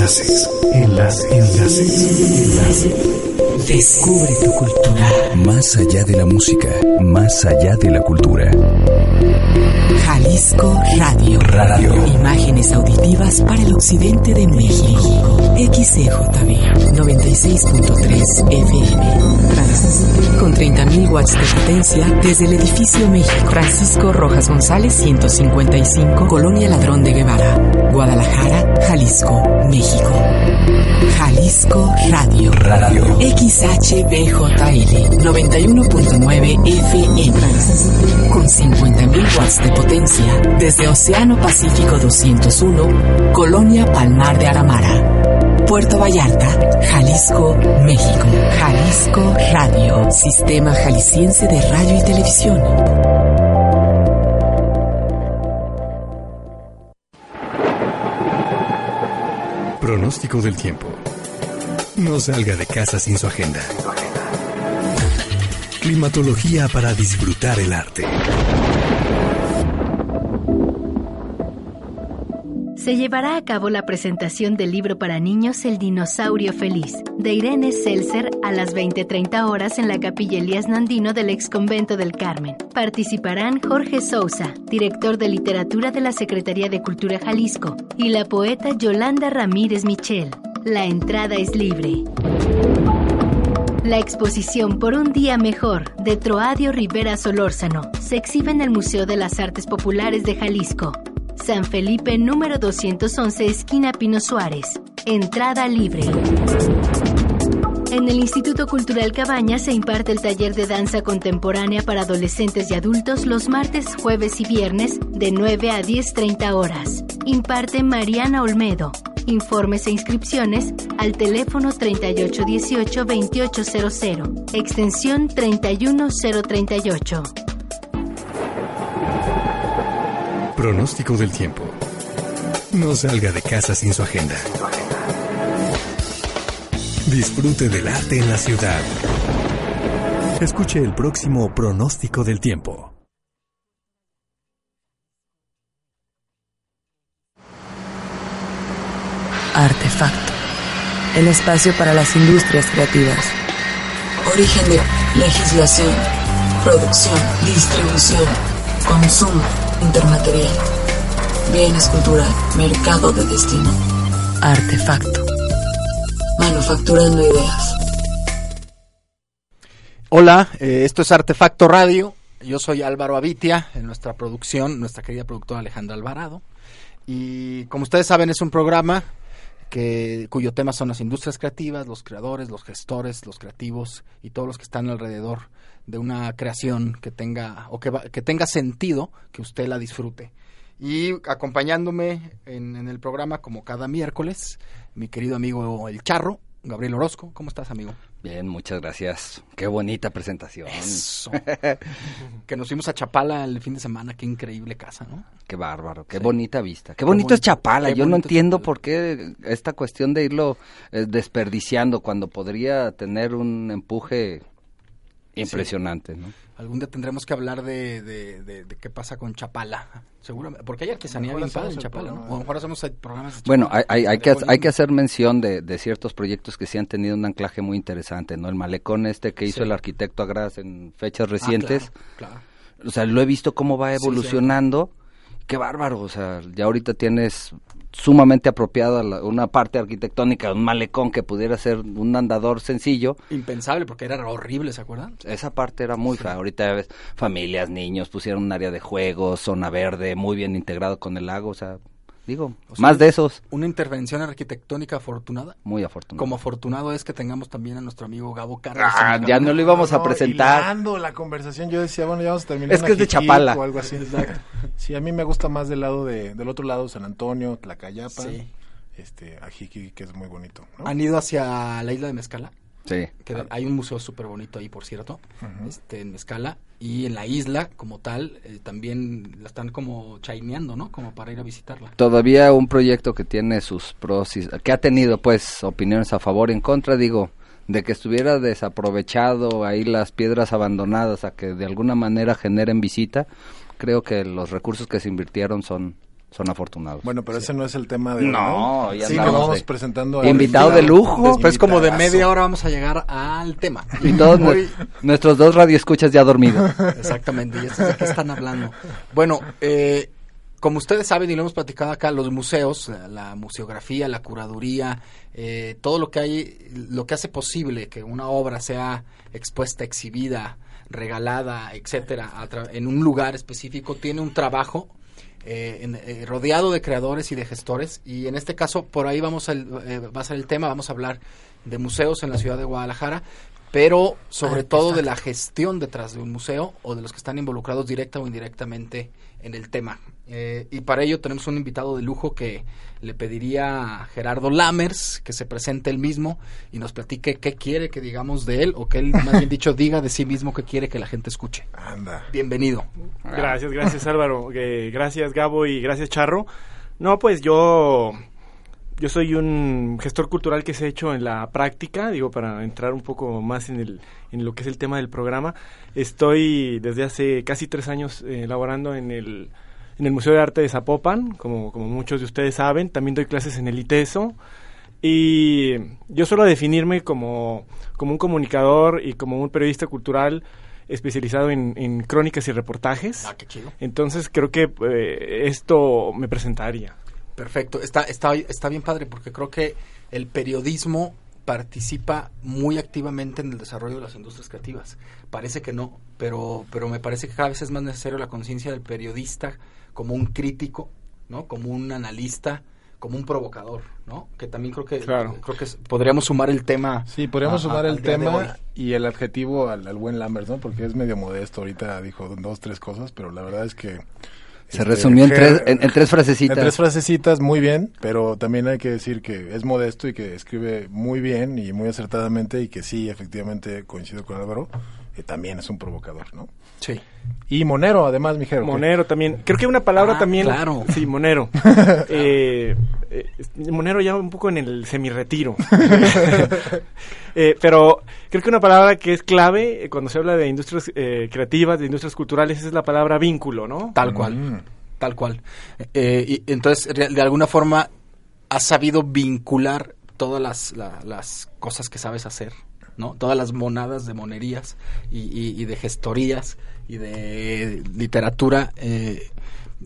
Enlaces. Enlaces. Enlaces. Enlaces. Descubre tu cultura. Más allá de la música, más allá de la cultura. Jalisco Radio. Radio. Imágenes auditivas para el occidente de México. XCJB 96.3 FM. Trans. Con 30.000 watts de potencia desde el edificio México. Francisco Rojas González 155, Colonia Ladrón de Guevara. Guadalajara, Jalisco, México. Jalisco Radio. Radio. XHBJL 91.9 FM. Con 50.000 watts de potencia desde Océano Pacífico 201, Colonia Palmar de Aramara. Puerto Vallarta, Jalisco, México. Jalisco Radio, Sistema Jalisciense de Radio y Televisión. Pronóstico del tiempo. No salga de casa sin su agenda. Climatología para disfrutar el arte. Se llevará a cabo la presentación del libro para niños El dinosaurio feliz, de Irene Seltzer a las 20:30 horas en la Capilla Elías Nandino del ex convento del Carmen. Participarán Jorge Sousa, director de literatura de la Secretaría de Cultura Jalisco, y la poeta Yolanda Ramírez Michel. La entrada es libre. La exposición Por un día mejor de Troadio Rivera Solórzano se exhibe en el Museo de las Artes Populares de Jalisco. San Felipe número 211, esquina Pino Suárez. Entrada libre. En el Instituto Cultural Cabaña se imparte el taller de danza contemporánea para adolescentes y adultos los martes, jueves y viernes de 9 a 10.30 horas. Imparte Mariana Olmedo. Informes e inscripciones al teléfono 3818-2800, extensión 31038. Pronóstico del tiempo. No salga de casa sin su agenda. Disfrute del arte en la ciudad. Escuche el próximo pronóstico del tiempo. Artefacto. El espacio para las industrias creativas. Origen de legislación, producción, distribución, consumo, intermaterial, bienes culturales, mercado de destino, Artefacto. manufacturando ideas. Hola, eh, esto es Artefacto Radio. Yo soy Álvaro Avitia, en nuestra producción, nuestra querida productora Alejandra Alvarado. Y como ustedes saben, es un programa que, cuyo tema son las industrias creativas, los creadores, los gestores, los creativos y todos los que están alrededor de una creación que tenga o que, va- que tenga sentido, que usted la disfrute. Y acompañándome en, en el programa, como cada miércoles, mi querido amigo El Charro, Gabriel Orozco. ¿Cómo estás, amigo? Bien, muchas gracias. Qué bonita presentación. Eso. que nos fuimos a Chapala el fin de semana, qué increíble casa, ¿no? Qué bárbaro, qué Sí. bonita vista. Qué Qué bonito bonito, es Chapala. Yo no entiendo Chapala. por qué esta cuestión de irlo eh, desperdiciando cuando podría tener un empuje impresionante, ¿no? Algún día tendremos que hablar de, de, de- de qué pasa con Chapala. Seguramente, porque hay artesanía bien padre en Chapala, ¿no? O a lo mejor hacemos programas de Bueno, hay, hay, hay que, hay que hacer mención de, de ciertos proyectos que sí han tenido un anclaje muy interesante, ¿no? El malecón este que hizo Sí. el arquitecto Agras en fechas Ah, recientes. claro, claro. O sea, lo he visto cómo va Sí, evolucionando. Qué bárbaro, o sea, ya ahorita tienes sumamente apropiada la- una parte arquitectónica, un malecón que pudiera ser un andador sencillo. Impensable, porque era horrible, ¿se acuerdan? Esa parte era muy fea. Ahorita ya ves familias, niños, pusieron un área de juegos, zona verde, muy bien integrado con el lago, o sea, digo, O sea, más de esos, Una intervención arquitectónica afortunada. muy afortunado. Como afortunado es que tengamos también a nuestro amigo Gabo Carlos. Ah, ya no lo íbamos a presentar. la conversación, yo decía, bueno, ya vamos a terminar. Es que es de Chapala. O algo así. Sí, a mí me gusta más del lado de, del otro lado, San Antonio, Tlacayapa, Sí. este, Ajijic, que es muy bonito. ¿no? ¿Han ido hacia la isla de Mezcala? Sí. Que hay un museo súper bonito ahí, por cierto, este, en Mezcala. Y en la isla, como tal, eh, también la están como chaineando, ¿no? Como para ir a visitarla. Todavía un proyecto que tiene sus pros, y- que ha tenido pues opiniones a favor y en contra, digo, de que estuviera desaprovechado ahí las piedras abandonadas a que de alguna manera generen visita, creo que los recursos que se invirtieron son son afortunados. Bueno, pero ese no es el tema de... No, ya sí, que vamos de- presentando... Invitado de lujo. Después como de media hora vamos a llegar al tema. Y todos nuestros dos radioescuchas ya dormidos. Exactamente, y estos de qué están hablando. Bueno, eh, como ustedes saben y lo hemos platicado acá, los museos, la, la museografía, la curaduría, eh, todo lo que hay, lo que hace posible que una obra sea expuesta, exhibida, regalada, etcétera, a tra- en un lugar específico, tiene un trabajo eh, en- eh, rodeado de creadores y de gestores. Y en este caso por ahí vamos a, va a ser el tema, vamos a hablar de museos en la ciudad de Guadalajara, pero sobre todo de la gestión detrás de un museo o de los que están involucrados directa o indirectamente en el tema. Eh, y para ello tenemos un invitado de lujo que le pediría a Gerardo Lammers que se presente él mismo y nos platique qué quiere que digamos de él o que él, más bien dicho, diga de sí mismo qué quiere que la gente escuche. Anda. Bienvenido. Gracias, gracias Álvaro, Eh, gracias Gabo y gracias Charro. No, pues yo yo soy un gestor cultural que se ha hecho en la práctica, digo, para entrar un poco más en, el, en lo que es el tema del programa. Estoy desde hace casi tres años eh, laborando en el, en el Museo de Arte de Zapopan, como, como muchos de ustedes saben. También doy clases en el ITESO. Y yo suelo definirme como, como un comunicador y como un periodista cultural especializado en, en crónicas y reportajes. Ah, qué chido. Entonces creo que eh, esto me presentaría. Perfecto, está, está, está bien padre porque creo que el periodismo participa muy activamente en el desarrollo de las industrias creativas. Parece que no, pero, pero me parece que cada vez es más necesario la conciencia del periodista como un crítico, ¿no? Como un analista, como un provocador, ¿no? Que también creo que Claro. creo que podríamos sumar el tema. Sí, podríamos a- sumar el tema y el adjetivo al, al buen Lambert, ¿no? Porque es medio modesto, ahorita dijo dos, tres cosas, pero la verdad es que... Se este, resumió en tres, en, en tres frasecitas. En tres frasecitas, muy bien, pero también hay que decir que es modesto y que escribe muy bien y muy acertadamente y que sí, efectivamente, coincido con Álvaro, que también es un provocador, ¿no? Sí. Y monero, además, mijero. Monero también. Creo que una palabra Ah, también. claro. Sí, monero. Eh, eh, monero ya un poco en el semirretiro. Eh, pero creo que una palabra que es clave eh, cuando se habla de industrias eh, creativas, de industrias culturales, es la palabra vínculo, ¿no? Tal cual. Mm. Tal cual. Eh, y entonces, de alguna forma, has sabido vincular todas las, la- las cosas que sabes hacer, ¿no? Todas las monadas de monerías y, y- y de gestorías y de literatura eh,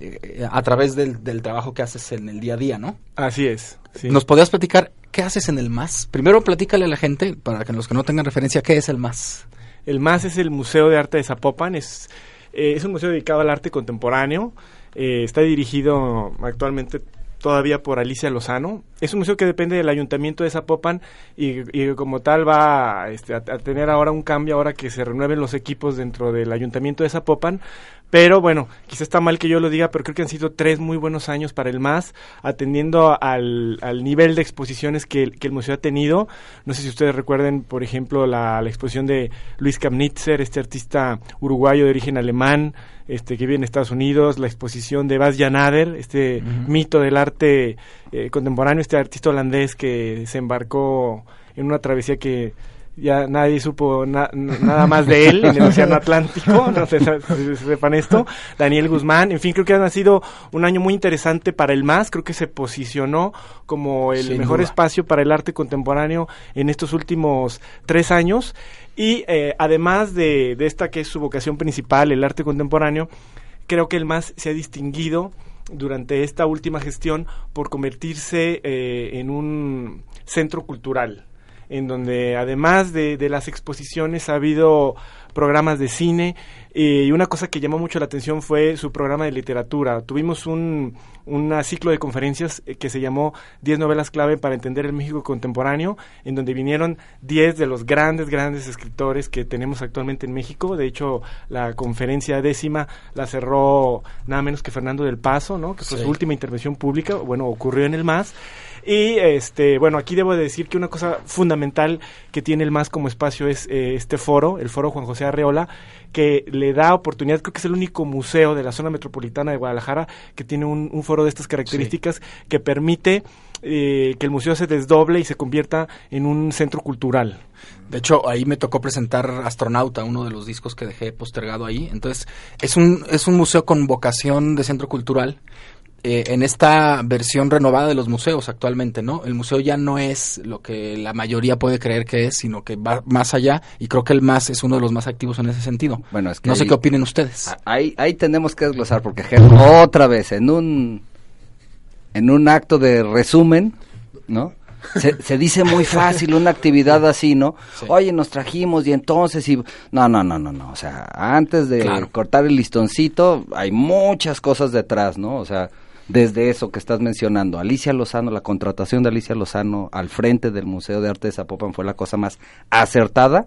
eh, a través del, del trabajo que haces en el día a día, ¿no? Así es. sí. ¿Nos podrías platicar qué haces en el MAS? Primero platícale a la gente, para que los que no tengan referencia, ¿qué es el MAS? El MAS es el Museo de Arte de Zapopan. Es, eh, es un museo dedicado al arte contemporáneo. Está dirigido actualmente todavía por Alicia Lozano. Es un museo que depende del Ayuntamiento de Zapopan y, como tal va este, a tener ahora un cambio ahora que se renueven los equipos dentro del Ayuntamiento de Zapopan. Pero bueno, quizá está mal que yo lo diga, pero creo que han sido tres muy buenos años para el MAS, atendiendo al, al nivel de exposiciones que, el- que el museo ha tenido. No sé si ustedes recuerden, por ejemplo, la, la exposición de Luis Kamnitzer, este artista uruguayo de origen alemán, este que vive en Estados Unidos, la exposición de Bas Janader, este mito del arte eh, contemporáneo, este artista holandés que se embarcó en una travesía que ya nadie supo na- nada más de él en el Océano Atlántico, no sé si sepan esto, Daniel Guzmán, en fin, creo que ha sido un año muy interesante para el MAS, creo que se posicionó como el Sin mejor duda. espacio para el arte contemporáneo en estos últimos tres años. Y eh, además de, de esta que es su vocación principal, el arte contemporáneo, creo que el MAS se ha distinguido durante esta última gestión por convertirse eh, en un centro cultural en donde además de, de las exposiciones ha habido programas de cine eh, y una cosa que llamó mucho la atención fue su programa de literatura. Tuvimos un una ciclo de conferencias eh, que se llamó 10 novelas clave para entender el México contemporáneo, en donde vinieron 10 de los grandes, grandes escritores que tenemos actualmente en México. De hecho, la conferencia décima la cerró nada menos que Fernando del Paso, ¿no? que fue Sí. su última intervención pública, bueno, ocurrió en el MAS. Y este, bueno, aquí debo de decir que una cosa fundamental que tiene el MAS como espacio es eh, este foro, el foro Juan José Arreola, que le da oportunidad, creo que es el único museo de la zona metropolitana de Guadalajara que tiene un, un foro de estas características que permite eh, que el museo se desdoble y se convierta en un centro cultural. De hecho, ahí me tocó presentar Astronauta, uno de los discos que dejé postergado ahí. Entonces, es un, es un museo con vocación de centro cultural. Eh, en esta versión renovada de los museos actualmente, ¿no? El museo ya no es lo que la mayoría puede creer que es, sino que va más allá y creo que el MAS es uno de los más activos en ese sentido. Bueno, es que no sé qué opinen ustedes. Ahí, ahí tenemos que desglosar porque Ger, otra vez en un en un acto de resumen, ¿no? Se, se dice muy fácil una actividad así, ¿no? Oye, nos trajimos y entonces y no, no, no, no, no, o sea, antes de Claro. cortar el listoncito hay muchas cosas detrás, ¿no? O sea, desde eso que estás mencionando, Alicia Lozano, la contratación de Alicia Lozano al frente del Museo de Arte de Zapopan fue la cosa más acertada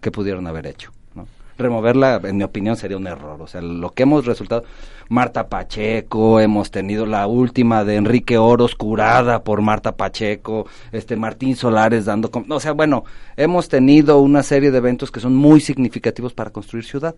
que pudieron haber hecho. ¿no? Removerla, en mi opinión, sería un error. O sea, lo que hemos resultado, Marta Pacheco, hemos tenido la última de Enrique Oros curada por Marta Pacheco, este Martín Solares dando... O sea, bueno, hemos tenido una serie de eventos que son muy significativos para construir ciudad.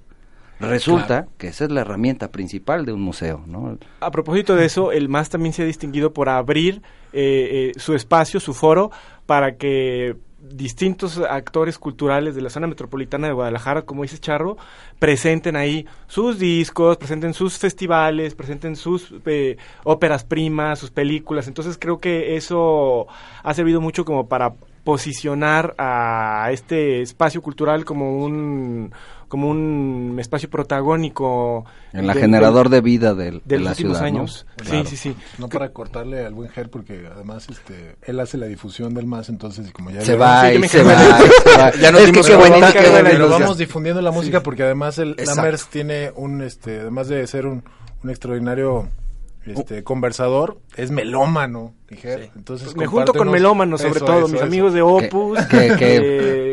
Resulta que esa es la herramienta principal de un museo, ¿no? A propósito de eso, el MAS también se ha distinguido por abrir eh, eh, su espacio, su foro, para que distintos actores culturales de la zona metropolitana de Guadalajara, como dice Charro, presenten ahí sus discos, presenten sus festivales, presenten sus eh, óperas primas, sus películas. Entonces creo que eso ha servido mucho como para posicionar a este espacio cultural como un como un espacio protagónico En la de- generador de vida del- de, de los la últimos ciudad, ¿no? años. Claro. Sí, sí, sí. No para cortarle al buen Ger, porque además este, él hace la difusión del más, entonces como ya Se vieron- va Sí, y se va. de- y se va. Ya nos Es que qué la pero vamos difundiendo la música porque además el. Lammers tiene un este además de ser un, un extraordinario este conversador es melómano Entonces Pues me junto con melómanos, sobre Eso, todo, eso, mis eso. amigos de Opus, Qué- qué-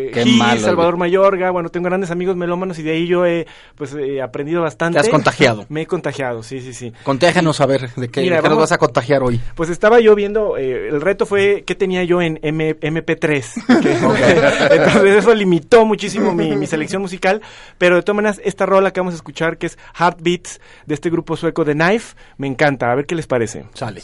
eh, qué Gis, malo, Salvador. Mayorga, bueno, tengo grandes amigos melómanos y de ahí yo he pues he aprendido bastante. Te has contagiado. Me he contagiado, sí, sí, sí. Contágianos a ver de qué, Mira, de qué nos vas a contagiar hoy. Pues estaba yo viendo, eh, el reto fue qué tenía yo en M- MP3. que- Entonces eso limitó muchísimo mi, mi selección musical, pero de todas maneras esta rola que vamos a escuchar, que es Heartbeats, de este grupo sueco de Knife, me encanta, a ver qué les parece. Sale.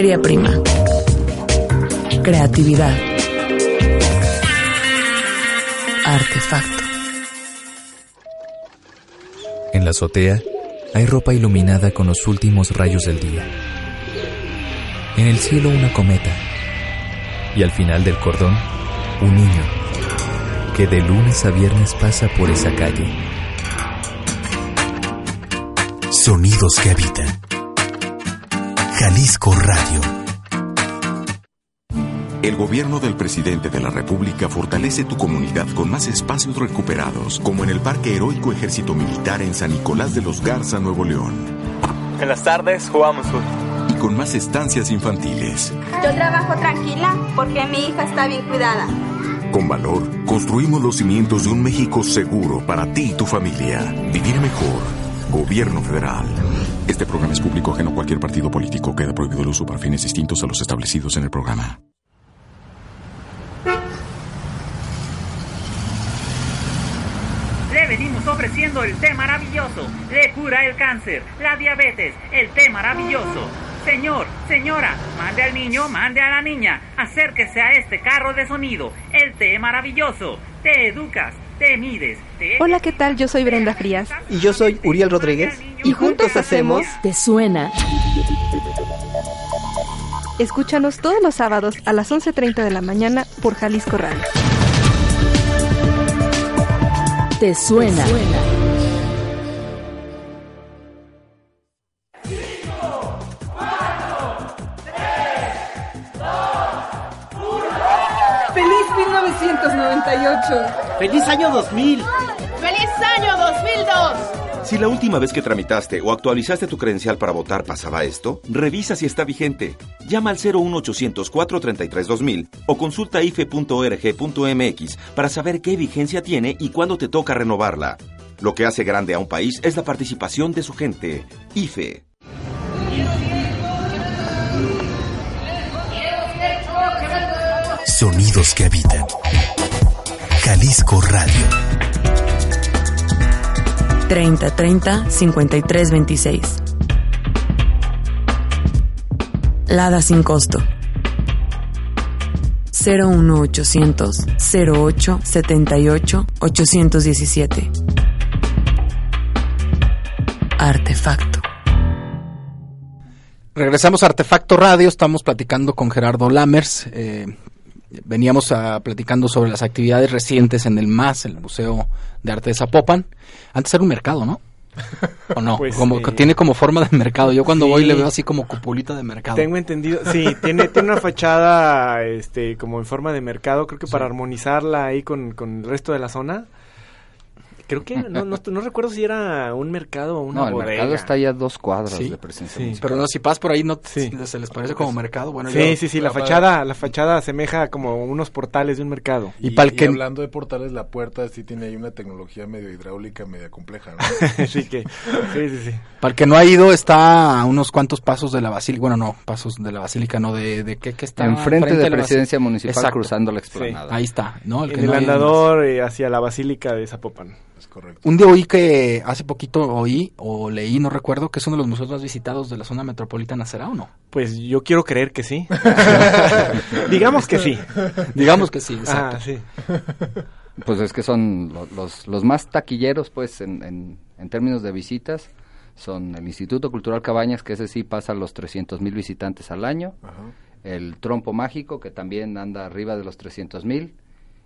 Materia prima. Creatividad. Artefacto. En la azotea hay ropa iluminada con los últimos rayos del día. En el cielo una cometa. Y al final del cordón, un niño que de lunes a viernes pasa por esa calle. Sonidos que habitan. Jalisco Radio. El gobierno del presidente de la República fortalece tu comunidad con más espacios recuperados, como en el Parque Heroico Ejército Militar en San Nicolás de los Garza, Nuevo León. En las tardes jugamos fútbol. Y con más estancias infantiles. Yo trabajo tranquila porque mi hija está bien cuidada. Con valor, construimos los cimientos de un México seguro para ti y tu familia. Vivir mejor. Gobierno federal. Este programa es público ajeno a cualquier partido político. Queda prohibido el uso para fines distintos a los establecidos en el programa. Le venimos ofreciendo el té maravilloso. Le cura el cáncer, la diabetes, el té maravilloso. Señor, señora, mande al niño, mande a la niña. Acérquese a este carro de sonido. El té maravilloso. Te educas, te mides. Te... Hola, ¿qué tal? Yo soy Brenda Frías. Y yo soy Uriel Rodríguez. Y juntos hacemos ¿Te suena? Escúchanos todos los sábados a las 11.30 de la mañana por Jalisco Radio. ¿Te suena? ¡Feliz 1998! ¡Feliz año 2000! ¡Feliz año 2002! Si la última vez que tramitaste o actualizaste tu credencial para votar pasaba esto, revisa si está vigente. Llama al 01800 433 2000 o consulta ife.org.mx para saber qué vigencia tiene y cuándo te toca renovarla. Lo que hace grande a un país es la participación de su gente. IFE. Sonidos que habitan. Jalisco Radio. 30 30 53 26. Lada sin costo. 01800 08 78 817. Artefacto. Regresamos a Artefacto Radio, estamos platicando con Gerardo Lammers. eh, veníamos a, platicando sobre las actividades recientes en el MAS, el Museo de Arte de Zapopan. Antes era un mercado, ¿no? ¿O no? Pues, como eh, tiene como forma de mercado. Yo cuando sí. voy le veo así como cupulita de mercado. Tengo entendido, sí, tiene, tiene una fachada este, como en forma de mercado, creo que para armonizarla ahí con, con el resto de la zona. Creo que, no, no, no recuerdo si era un mercado o una No, el bodega. mercado está ya a dos cuadras Sí, de presencia sí, pero no, si pasas por ahí no te- se les parece como mercado. Bueno, sí, yo- sí, sí, la fachada, la fachada asemeja como unos portales de un mercado. Y pa'l que- hablando de portales, la puerta sí tiene ahí una tecnología medio hidráulica, media compleja. ¿no? sí, que, sí, sí, sí. Para el que no ha ido, está a unos cuantos pasos de la basílica. Bueno, no, pasos de la basílica, no, de, de qué, qué está. Enfrente de la Presidencia Municipal, Exacto. cruzando la explanada. Ahí está, ¿no? El que el andador eh, hacia la basílica de Zapopan. Es correcto. Un día oí que hace poquito oí o leí, no recuerdo, que es uno de los museos más visitados de la zona metropolitana, ¿será o no? Pues yo quiero creer que sí. Digamos que sí. Digamos que sí, exacto. Ah, sí. Pues es que son lo- los, los más taquilleros, pues, en, en, en términos de visitas, son el Instituto Cultural Cabañas, que ese sí pasa los 300 mil visitantes al año, el Trompo Mágico, que también anda arriba de los 300 mil,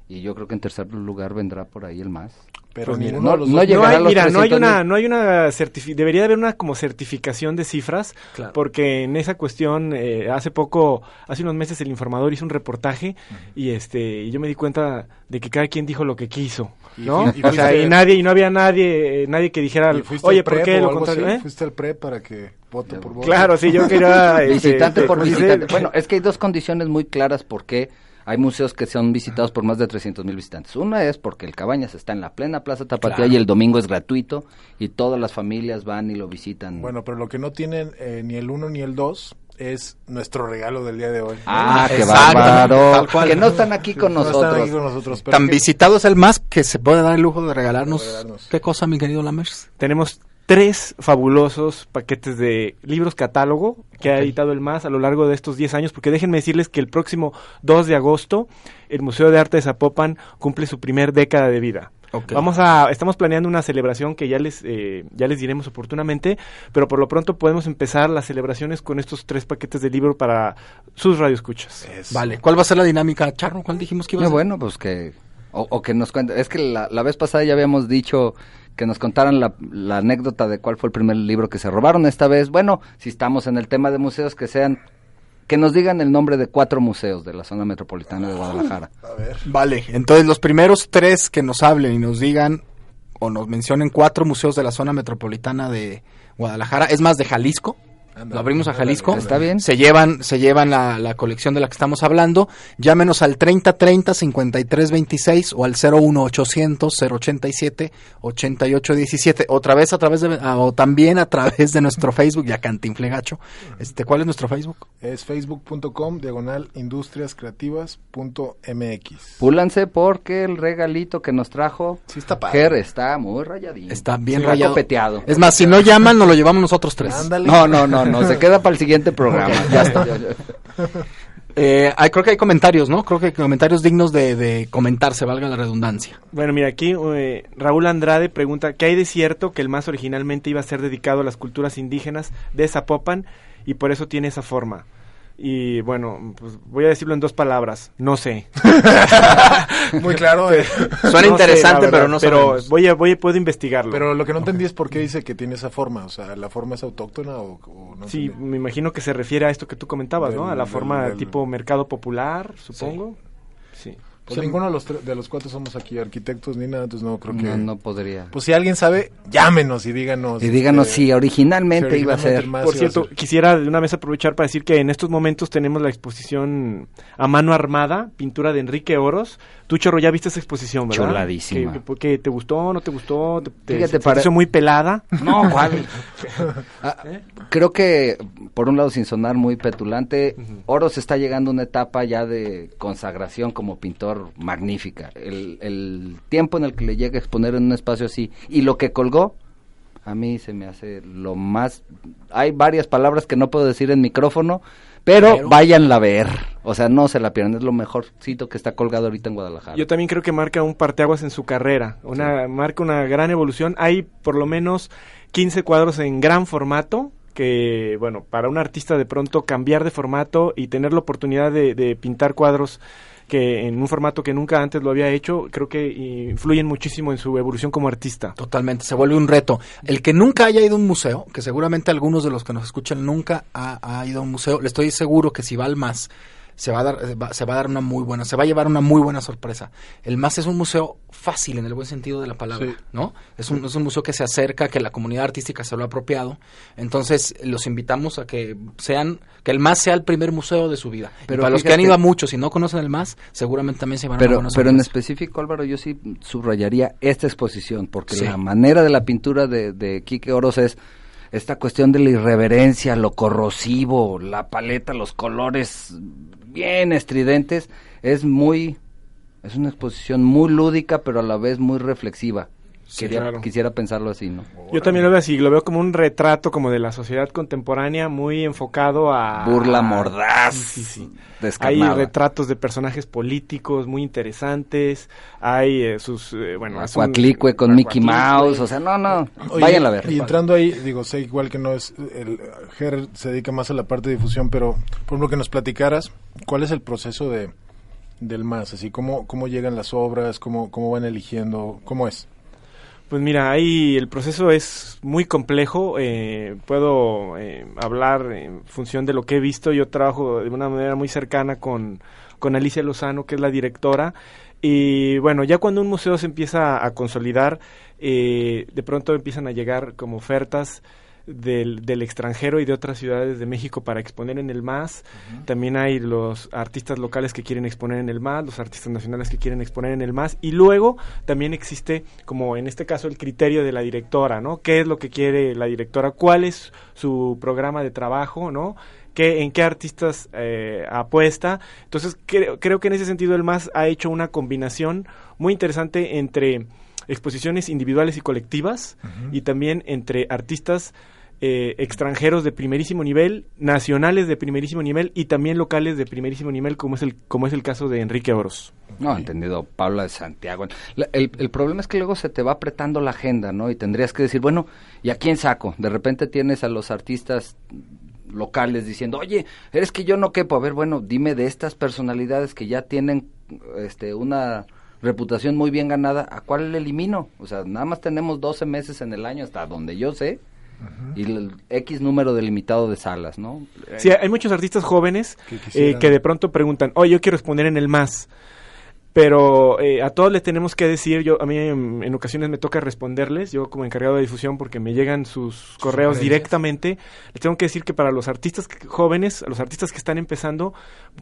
y yo creo que en tercer lugar vendrá por ahí el más. Pero Pues ninguno no, no dos- llegará hay, a los mira, no hay 300,000. una, no hay una certifi- debería de haber una como certificación de cifras, Claro. porque en esa cuestión eh, hace poco, hace unos meses el informador hizo un reportaje y este, y yo me di cuenta de que cada quien dijo lo que quiso, Y ¿no? y o sea, y nadie, y no había nadie, eh, nadie que dijera, ¿Y fuiste oye, ¿por qué lo contrario? así? eh? ¿Fuiste al prep para que vote por voto? Claro, sí, yo quería este, visitante por este, visitante. dice- Bueno, es que hay dos condiciones muy claras por qué hay museos que son visitados por más de 300 mil visitantes. Una es porque el Cabañas está en la plena Plaza Tapatía Claro. y el domingo es gratuito y todas las familias van y lo visitan. Bueno, pero lo que no tienen eh, ni el uno ni el dos es nuestro regalo del día de hoy. Ah, qué bárbaro. Que no están aquí con No están nosotros. aquí con nosotros. pero Tan que- visitado es el más que se puede dar el lujo de regalarnos. De regalarnos. ¿Qué cosa, mi querido Lammers? Tenemos tres fabulosos paquetes de libros catálogo que ha editado el MAS a lo largo de estos 10 años, porque déjenme decirles que el próximo 2 de agosto el Museo de Arte de Zapopan cumple su primer década de vida. Ok. Vamos a, estamos planeando una celebración que ya les, eh, ya les diremos oportunamente, pero por lo pronto podemos empezar las celebraciones con estos tres paquetes de libro para sus radioescuchas. Vale, ¿cuál va a ser la dinámica, Charro? ¿Cuál dijimos que iba a No, ser? bueno, pues que... O, o que nos cuente. Es que la, la vez pasada ya habíamos dicho que nos contaran la, anécdota de cuál fue el primer libro que se robaron. Esta vez, bueno, si estamos en el tema de museos, que sean... Que nos digan el nombre de cuatro museos de la zona metropolitana de Guadalajara. Vale, entonces los primeros tres que nos hablen y nos digan o nos mencionen cuatro museos de la zona metropolitana de Guadalajara, es más de Jalisco. Lo abrimos a Jalisco. Está bien. Se llevan, se llevan la, la colección de la que estamos hablando. Llámenos al 3030 5326 o al 01800 087 8817. Otra vez a través de, ah, o también a través de nuestro Facebook, ya Cantinflegacho. Este, ¿cuál es nuestro Facebook? Es facebook.com diagonal industriascreativas.mx. Púlanse porque el regalito que nos trajo Sí está padre. Ger está muy rayadito. Está bien Sí, rayado. copeteado. Es más, si no llaman, nos lo llevamos nosotros tres. Ándale. No, no, no, no, se queda para el siguiente programa. Ya está. Eh, hay- creo que hay comentarios, ¿no? Creo que hay comentarios dignos de, de comentarse, valga la redundancia. Bueno, mira, aquí eh, Raúl Andrade pregunta, ¿qué hay de cierto que el MAS originalmente iba a ser dedicado a las culturas indígenas de Zapopan y por eso tiene esa forma? Y bueno, pues voy a decirlo en dos palabras, no sé. Muy claro. eh. Suena No sé, interesante, pero no pero sabemos. voy a, voy a, puedo investigarlo. Pero lo que no entendí es por qué dice que tiene esa forma. O sea, ¿la forma es autóctona o, o no Sí, entendí? me imagino que se refiere a esto que tú comentabas, ¿no? A la Del- forma del- tipo mercado popular, supongo. Sí. Pues ninguno de los, de los cuatro somos aquí arquitectos ni nada, entonces no creo que... No, no podría. Pues si alguien sabe, llámenos y díganos. Y díganos este, si originalmente si iba a ser. MAS Por cierto, ser. quisiera de una vez aprovechar para decir que en estos momentos tenemos la exposición a mano armada, pintura de Enrique Oros. Tú, Chorro, ya viste esa exposición, ¿verdad? Chuladísima. ¿Qué, qué- qué- te gustó, no te gustó? ¿Te, te, Fíjate, se te para- hizo muy pelada? No, ¿cuál? Ah, creo que, por un lado, sin sonar muy petulante, Oros está llegando a una etapa ya de consagración como pintor magnífica. El, el tiempo en el que le llega a exponer en un espacio así y lo que colgó, a mí se me hace lo más... Hay varias palabras que no puedo decir en micrófono, pero, Pero- váyanla a ver. O sea, no se la pierdan, es lo mejorcito que está colgado ahorita en Guadalajara. Yo también creo que marca un parteaguas en su carrera, una marca una gran evolución. Hay por lo menos 15 cuadros en gran formato que, bueno, para un artista de pronto cambiar de formato y tener la oportunidad de, de pintar cuadros que en un formato que nunca antes lo había hecho, creo que influyen muchísimo en su evolución como artista. Totalmente, se vuelve un reto. El que nunca haya ido a un museo, que seguramente algunos de los que nos escuchan nunca ha, ido a un museo, le estoy seguro que si va al MAS, se va a dar, se va a dar una muy buena, se va a llevar una muy buena sorpresa. El MAS es un museo fácil en el buen sentido de la palabra, Sí. ¿no? Es un, es un museo que se acerca, que la comunidad artística se lo ha apropiado. Entonces, los invitamos a que sean, que el MAS sea el primer museo de su vida. Pero Pero para los que han ido a muchos y no conocen el MAS, seguramente también se van a pero, buena pero en específico, Álvaro, yo sí subrayaría esta exposición, porque Sí. la manera de la pintura de, de Quique Oros es esta cuestión de la irreverencia, lo corrosivo, la paleta, los colores bien estridentes, es muy, es una exposición muy lúdica, pero a la vez muy reflexiva. Sí, Quería- claro. Quisiera pensarlo así, ¿no? Yo también lo veo así, lo veo como un retrato como de la sociedad contemporánea muy enfocado a... Burla mordaz, Sí, sí, sí. Hay retratos de personajes políticos muy interesantes, hay eh, sus, eh, bueno... es un- con Mickey. Mouse, o sea, no, no, Oye, váyanla a ver. Y entrando ahí, digo, sé igual que no es, el Ger se dedica más a la parte de difusión, pero por ejemplo que nos platicaras, ¿cuál es el proceso de del más? Así, ¿cómo, cómo llegan las obras? ¿Cómo, cómo van eligiendo? ¿Cómo es? Pues mira, ahí el proceso es muy complejo. eh, puedo eh, hablar en función de lo que he visto. Yo trabajo de una manera muy cercana con, con Alicia Lozano, que es la directora. Y bueno, ya cuando un museo se empieza a consolidar, eh, de pronto empiezan a llegar como ofertas del, del extranjero y de otras ciudades de México para exponer en el MAS. También hay los artistas locales que quieren exponer en el MAS, los artistas nacionales que quieren exponer en el MAS. Y luego también existe, como en este caso, el criterio de la directora, ¿no? ¿Qué es lo que quiere la directora? ¿Cuál es su programa de trabajo, ¿no? ¿Qué, ¿En qué artistas eh, apuesta? Entonces, creo, creo que en ese sentido el MAS ha hecho una combinación muy interesante entre exposiciones individuales y colectivas y también entre artistas eh, extranjeros de primerísimo nivel, nacionales de primerísimo nivel y también locales de primerísimo nivel, como es el, como es el caso de Enrique Oros. No, entendido, Paula de Santiago. La- el, el problema es que luego se te va apretando la agenda, ¿no? Y tendrías que decir, bueno, ¿y a quién saco? De repente tienes a los artistas locales diciendo, oye, eres que yo no quepo. A ver, bueno, dime de estas personalidades que ya tienen este, una reputación muy bien ganada, ¿a cuál le elimino? O sea, nada más tenemos 12 meses en el año, hasta donde yo sé, y el X número delimitado de salas, ¿no? Sí, hay muchos artistas jóvenes Que eh, que de pronto preguntan, oye, yo quiero exponer en el MAS. Pero eh, a todos les tenemos que decir, yo a mí en, en ocasiones me toca responderles, yo como encargado de difusión porque me llegan sus correos directamente, les tengo que decir que para los artistas que- jóvenes, los artistas que están empezando,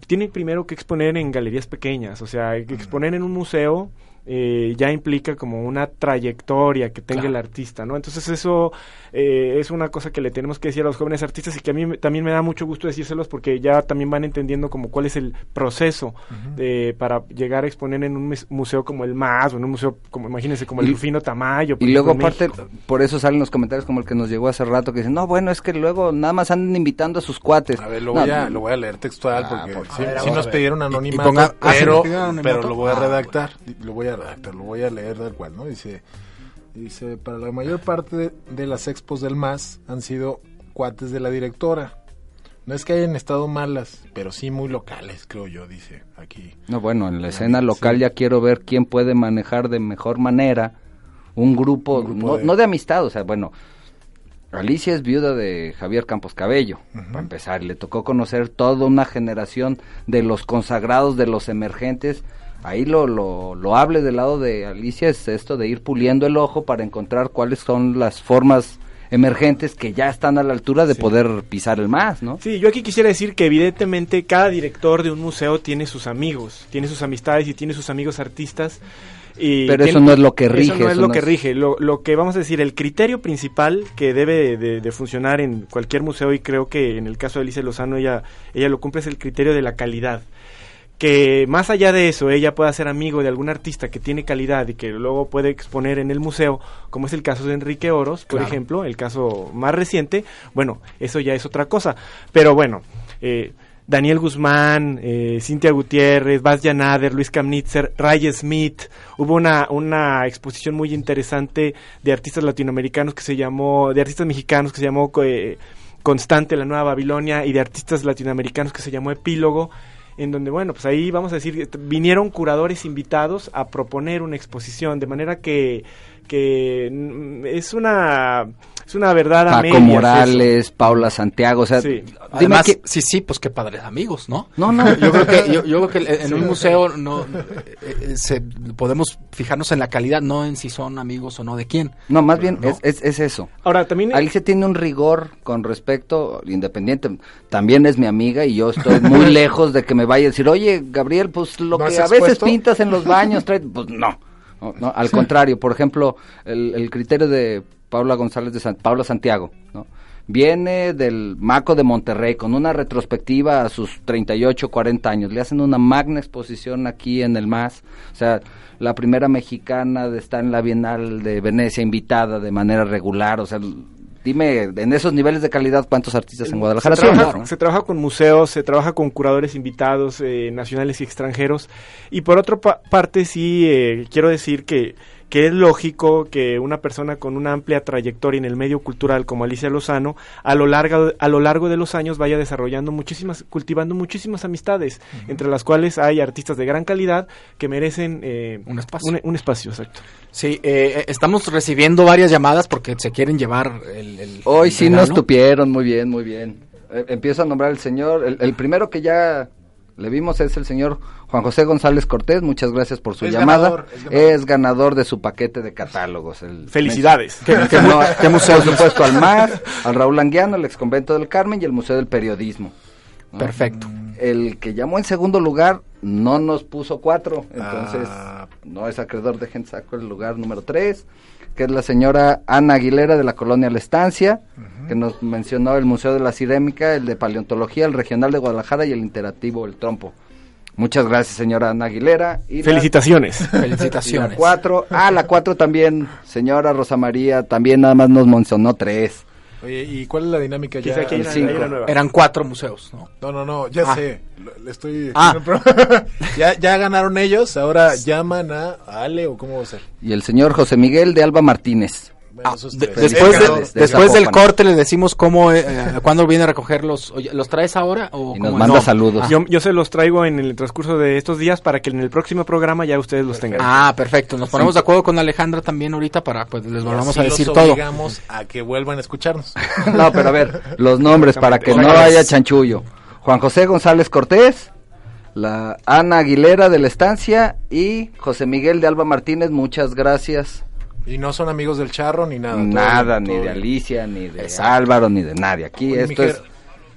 tienen primero que exponer en galerías pequeñas, o sea, hay que exponer en un museo eh, ya implica como una trayectoria que tenga el artista, ¿no? Entonces eso eh, es una cosa que le tenemos que decir a los jóvenes artistas y que a mí me- también me da mucho gusto decírselos porque ya también van entendiendo como cuál es el proceso de- para llegar a exponer en un museo como el MAS o en un museo como imagínense como el Y- Rufino Tamayo. Y luego aparte, por eso salen los comentarios como el que nos llegó hace rato, que dicen, no, bueno, es que luego nada más andan invitando a sus cuates. A ver, lo No, voy, a, no, lo voy a leer textual porque por sí, favor. sí A ver, nos pidieron Y- y anonimato, ah, ¿sí pero, pero lo voy a Ah, redactar, lo voy a redactar, lo voy a leer tal cual, ¿no? Dice, dice, para la mayor parte de, de las expos del MAS han sido cuates de la directora. No es que hayan estado malas, pero sí muy locales, creo yo, dice aquí. No, bueno, en la escena local ya quiero ver quién puede manejar de mejor manera un grupo, Un grupo no, de- no de amistad, o sea, bueno, Alicia es viuda de Javier Campos Cabello, para empezar, le tocó conocer toda una generación de los consagrados, de los emergentes. Ahí lo, lo, lo hable del lado de Alicia es esto de ir puliendo el ojo para encontrar cuáles son las formas emergentes que ya están a la altura de poder pisar el más, ¿no? Sí, yo aquí quisiera decir que evidentemente cada director de un museo tiene sus amigos, tiene sus amistades y tiene sus amigos artistas. Y Pero eso tiene- no es lo que rige, Eso no es eso lo no que es- rige. Lo, lo que vamos a decir, el criterio principal que debe de, de funcionar en cualquier museo y creo que en el caso de Alicia Lozano ella, ella lo cumple es el criterio de la calidad. Que más allá de eso ella pueda ser amigo de algún artista que tiene calidad y que luego puede exponer en el museo, como es el caso de Enrique Oros, por Claro. ejemplo, el caso más reciente, bueno, eso ya es otra cosa. Pero bueno, eh, Daniel Guzmán, eh, Cintia Gutiérrez, Bastian Nader, Luis Kamnitzer, Ray Smith. Hubo una, una exposición muy interesante de artistas latinoamericanos que se llamó, de artistas mexicanos que se llamó eh, Constante, la Nueva Babilonia, y de artistas latinoamericanos que se llamó Epílogo en donde, bueno, pues ahí vamos a decir, vinieron curadores invitados a proponer una exposición, de manera que, que es una, es una verdad a Paco medias Morales, Paula Santiago, o sea, Sí. dime Además, que- sí, sí, pues qué padres amigos, ¿no? No, no. Yo creo que, yo, yo creo que en Sí. un museo no eh, eh, se, podemos fijarnos en la calidad, no en si son amigos o no de quién. No, más bien ¿No? Es, es, es eso. Ahora, también... Alicia tiene un rigor con respecto, independiente, también es mi amiga y yo estoy muy lejos de que me vaya a decir, oye, Gabriel, pues lo ¿No que a veces expuesto? pintas en los baños, trae... pues no. No, no, al contrario, por ejemplo, el, el criterio de Paula González de San, Paula Santiago, ¿no? Viene del Maco de Monterrey con una retrospectiva a sus 38, 40 años. Le hacen una magna exposición aquí en el MAS. O sea, la primera mexicana de estar en la Bienal de Venecia invitada de manera regular. O sea, dime, en esos niveles de calidad, ¿cuántos artistas en Guadalajara se, trabaja, se trabaja con museos, se trabaja con curadores invitados eh, nacionales y extranjeros. Y por otra pa- parte, sí eh, quiero decir que, que es lógico que una persona con una amplia trayectoria en el medio cultural como Alicia Lozano, a lo largo, a lo largo de los años vaya desarrollando muchísimas, cultivando muchísimas amistades, entre las cuales hay artistas de gran calidad que merecen eh, un espacio. Un, un espacio, exacto. Sí, eh, estamos recibiendo varias llamadas porque se quieren llevar el... el- Hoy el sí nos tupieron, muy bien, muy bien. Eh, empiezo a nombrar el señor, el, el primero que ya le vimos es el señor Juan José González Cortés, muchas gracias por su Es llamada. ganador, es ganador. es ganador de su paquete de catálogos. el- Felicidades. Que, que no- que museo, por supuesto, al MAS, al Raúl Anguiano, el exconvento del Carmen y el Museo del Periodismo. ¿no? Perfecto. El que llamó en segundo lugar no nos puso cuatro, entonces Ah. no es acreedor de gente sacó el lugar número tres, que es la señora Ana Aguilera de la colonia La Estancia, que nos mencionó el Museo de la Cirémica, el de Paleontología, el Regional de Guadalajara y el Interactivo El Trompo. Muchas gracias, señora Ana Aguilera. Y la- Felicitaciones. La Felicitaciones. cuatro, ah, la cuatro también, señora Rosa María, también nada más nos mencionó tres. Oye, ¿y cuál es la dinámica ya? Quizá aquí hay El una- cinco. hay una nueva. Eran cuatro museos, ¿no? No, no, no, ya Ah. sé. lo- Le estoy. Ah. ya, ya ganaron ellos, ahora llaman a Ale o cómo va a ser. Y el señor José Miguel de Alba Martínez. Ah, de- después de- de- de después del corte le decimos cómo, eh, eh, cuándo viene a recogerlos. ¿Los traes ahora? O Y nos manda saludos. Yo, yo se los traigo en el transcurso de estos días para que en el próximo programa ya ustedes los tengan. Ah, perfecto. Nos ponemos de acuerdo con Alejandra también ahorita para pues les volvamos a decir los todo. a que vuelvan a escucharnos. No, pero a ver, los nombres para que no haya chanchullo. Juan José González Cortés, la Ana Aguilera de la Estancia y José Miguel de Alba Martínez, muchas gracias. Y no son amigos del charro ni nada. Nada, ni todo de. Alicia, ni de Exacto. Álvaro, ni de nadie. Aquí Oye, esto es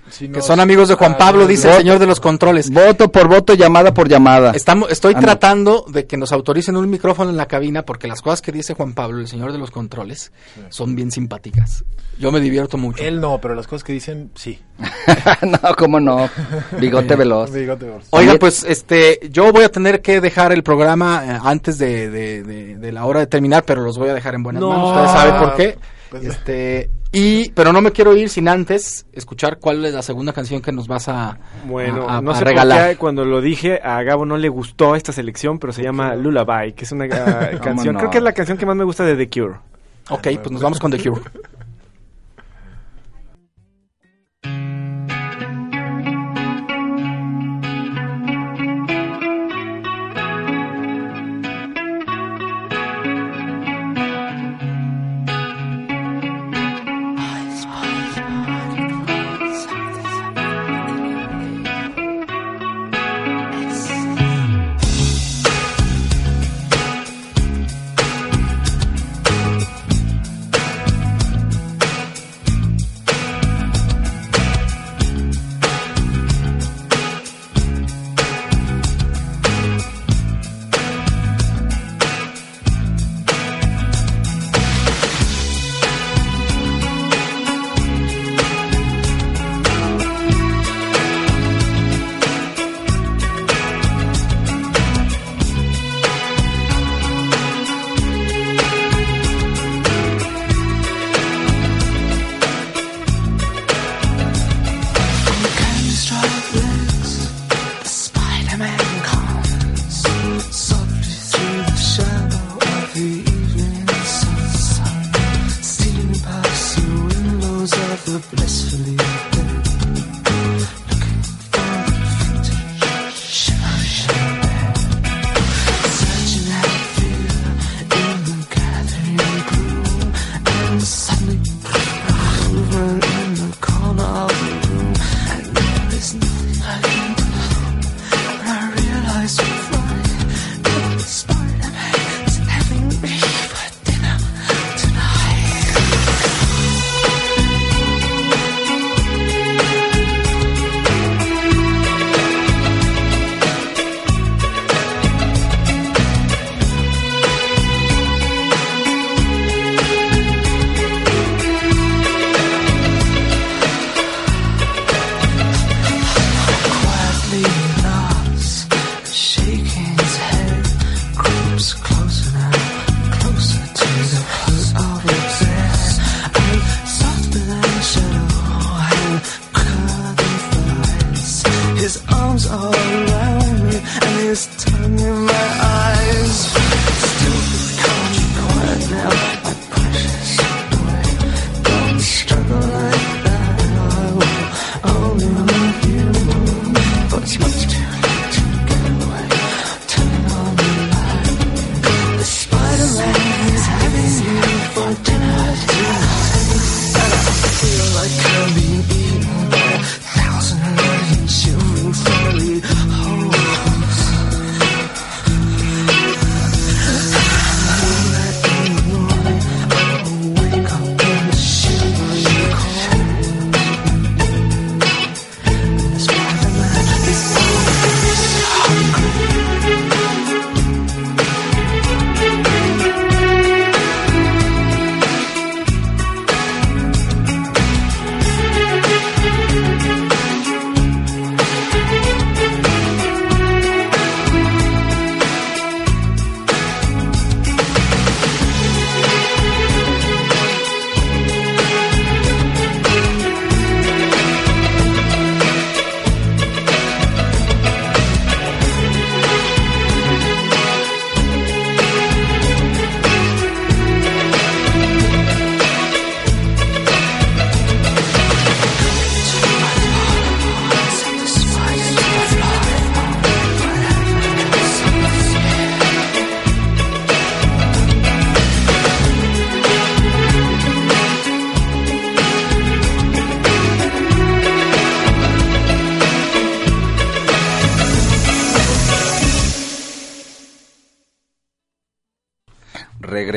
si Que nos- son amigos de Juan Ah, Pablo, dice el señor de los controles. voto por voto, llamada por llamada. Estamos, estoy Ah, no. tratando de que nos autoricen un micrófono en la cabina porque las cosas que dice Juan Pablo, el señor de los controles, son bien simpáticas. Yo me divierto mucho. Él no, pero las cosas que dicen, sí. no, cómo no. Bigote veloz. Bigote veloz. Oiga, pues este, yo voy a tener que dejar el programa eh, antes de, de- de- de la hora de terminar, pero los voy a dejar en buenas No. manos. Ustedes saben por qué. Pues- Este, y, pero no me quiero ir sin antes escuchar cuál es la segunda canción que nos vas a, Bueno, a- a- no a sé regalar. por qué cuando lo dije a Gabo no le gustó esta selección, pero se llama Lullaby, que es una ah, canción, no? creo que es la canción que más me gusta de The Cure. Ok, pues nos vamos con The Cure.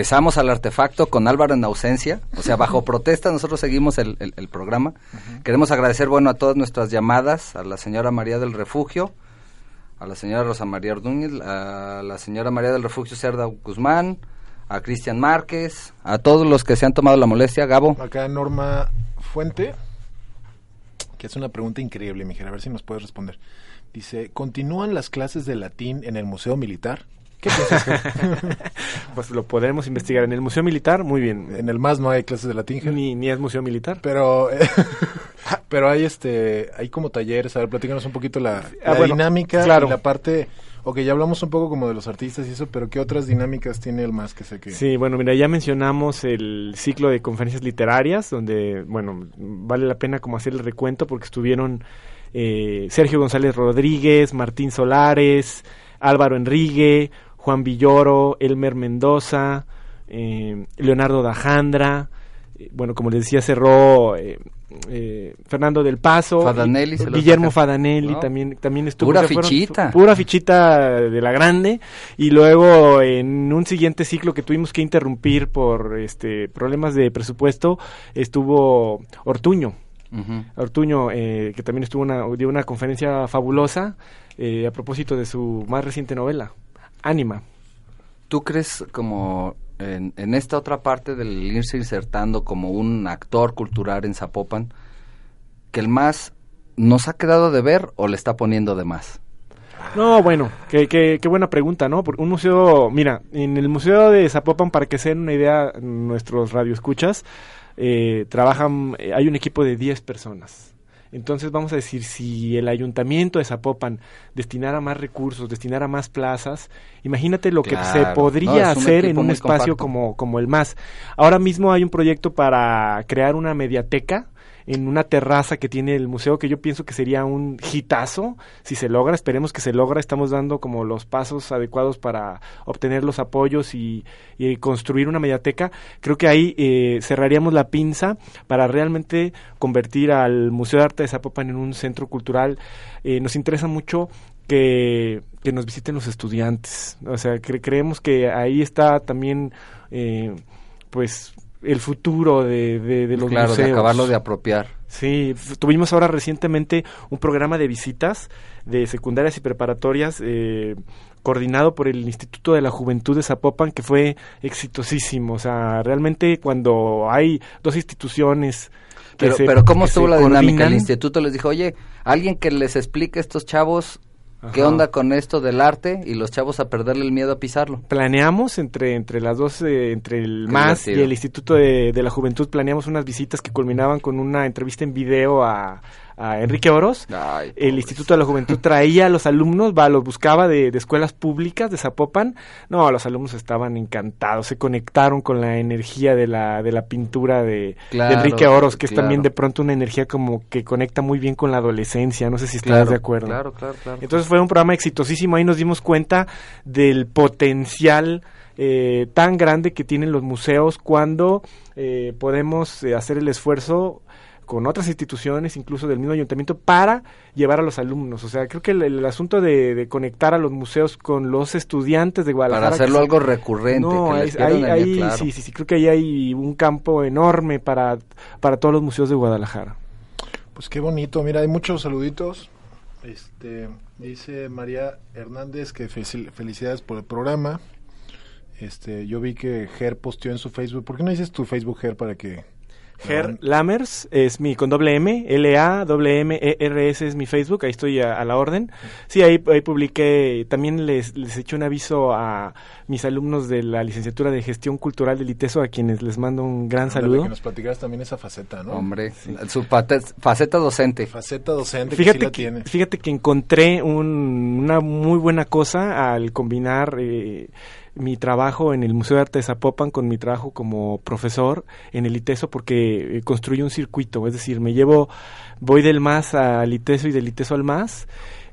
regresamos al artefacto con Álvaro en ausencia, o sea, bajo protesta nosotros seguimos el, el- el programa. Queremos agradecer, bueno, a todas nuestras llamadas, a la señora María del Refugio, a la señora Rosa María Ordúñez, a la señora María del Refugio Cerda Guzmán, a Cristian Márquez, a todos los que se han tomado la molestia, Gabo. Acá Norma Fuente, que hace una pregunta increíble, Miguel, a ver si nos puedes responder. Dice, ¿continúan las clases de latín en el Museo Militar? ¿Qué? Pues lo podremos investigar en el Museo Militar, muy bien. en el MAS no hay clases de latín. Ni, ni es Museo Militar. Pero, eh, pero hay este, hay como talleres, a ver, platícanos un poquito la, Ah, la bueno, dinámica claro. y la parte, ok, ya hablamos un poco como de los artistas y eso, pero ¿qué otras dinámicas tiene el MAS que sé que... Sí, bueno, mira, ya mencionamos el ciclo de conferencias literarias, donde, bueno, vale la pena como hacer el recuento porque estuvieron eh, Sergio González Rodríguez, Martín Solares, Álvaro Enrique, Juan Villoro, Elmer Mendoza, eh, Leonardo Dajandra, eh, bueno, como les decía, cerró eh, eh, Fernando del Paso, Fadanelli y- Guillermo. Fadanelli No. también, también estuvo. Pura fueron- fichita. Pura fichita de la grande. Y luego en un siguiente ciclo que tuvimos que interrumpir por este problemas de presupuesto, estuvo Ortuño. Ortuño, eh, que también estuvo una, dio una conferencia fabulosa eh, a propósito de su más reciente novela, Ánima. ¿Tú crees como en, en esta otra parte del irse insertando como un actor cultural en Zapopan, que el más nos ha quedado de ver o le está poniendo de más? No, bueno, qué, qué, qué buena pregunta, ¿no? Porque un museo, mira, en el Museo de Zapopan, para que se den una idea, nuestros radioescuchas, eh, trabajan, eh, hay un equipo de 10 personas. Entonces vamos a decir, si el ayuntamiento de Zapopan destinara más recursos, destinara más plazas, imagínate lo que se podría hacer en un espacio compacto. como, como el MAS. Ahora mismo hay un proyecto para crear una mediateca en una terraza que tiene el museo que yo pienso que sería un hitazo si se logra, esperemos que se logra, estamos dando como los pasos adecuados para obtener los apoyos y, construir una mediateca, creo que ahí eh, cerraríamos la pinza para realmente convertir al Museo de Arte de Zapopan en un centro cultural, Eh, nos interesa mucho que, que nos visiten los estudiantes, o sea, cre- creemos que ahí está también eh, pues el futuro de, de, de los claro, museos. de acabarlo de apropiar. Sí, tuvimos ahora recientemente un programa de visitas de secundarias y preparatorias eh, coordinado por el Instituto de la Juventud de Zapopan que fue exitosísimo. O sea, realmente cuando hay dos instituciones que Pero, se- pero ¿cómo que estuvo la dinámica? El instituto les dijo, oye, alguien que les explique a estos chavos qué onda con esto del arte y los chavos a perderle el miedo a pisarlo. planeamos entre entre las dos eh, entre el Qué MAS y el Instituto de, de la Juventud planeamos unas visitas que culminaban con una entrevista en video a, a Enrique Oros el Instituto de la Juventud traía a los alumnos va los buscaba de, de escuelas públicas de Zapopan no los alumnos estaban encantados se conectaron con la energía de la de la pintura de, de Enrique Oros que es claro. también de pronto una energía como que conecta muy bien con la adolescencia no sé si Claro, de acuerdo claro, claro, claro. entonces fue un programa exitosísimo, ahí nos dimos cuenta del potencial eh, tan grande que tienen los museos cuando eh, podemos eh, hacer el esfuerzo con otras instituciones, incluso del mismo ayuntamiento, para llevar a los alumnos. O sea, creo que el, el asunto de, de conectar a los museos con los estudiantes de Guadalajara... Para hacerlo algo recurrente, No, que claro. sí, sí, sí, creo que ahí hay un campo enorme para, para todos los museos de Guadalajara. Pues qué bonito, mira, hay muchos saluditos. Este, dice María Hernández que fel- felicidades por el programa. Este, yo vi que Ger posteó en su Facebook. ¿Por qué no dices tu Facebook Ger para que Ger Lammers es mi con doble M, L A doble M E R S es mi Facebook, ahí estoy a, a la orden. Sí, ahí, ahí publiqué, también les, les eché un aviso a mis alumnos de la licenciatura de Gestión Cultural del ITESO, a quienes les mando un gran Ándale, saludo. que nos platicaras también esa faceta, ¿no? Hombre, su faceta docente. Faceta docente que sí Fíjate la que, tiene. fíjate que encontré un- una muy buena cosa al combinar eh, mi trabajo en el Museo de Arte de Zapopan con mi trabajo como profesor en el ITESO porque eh, construyo un circuito, es decir, me llevo, voy del MAS al ITESO y del ITESO al MAS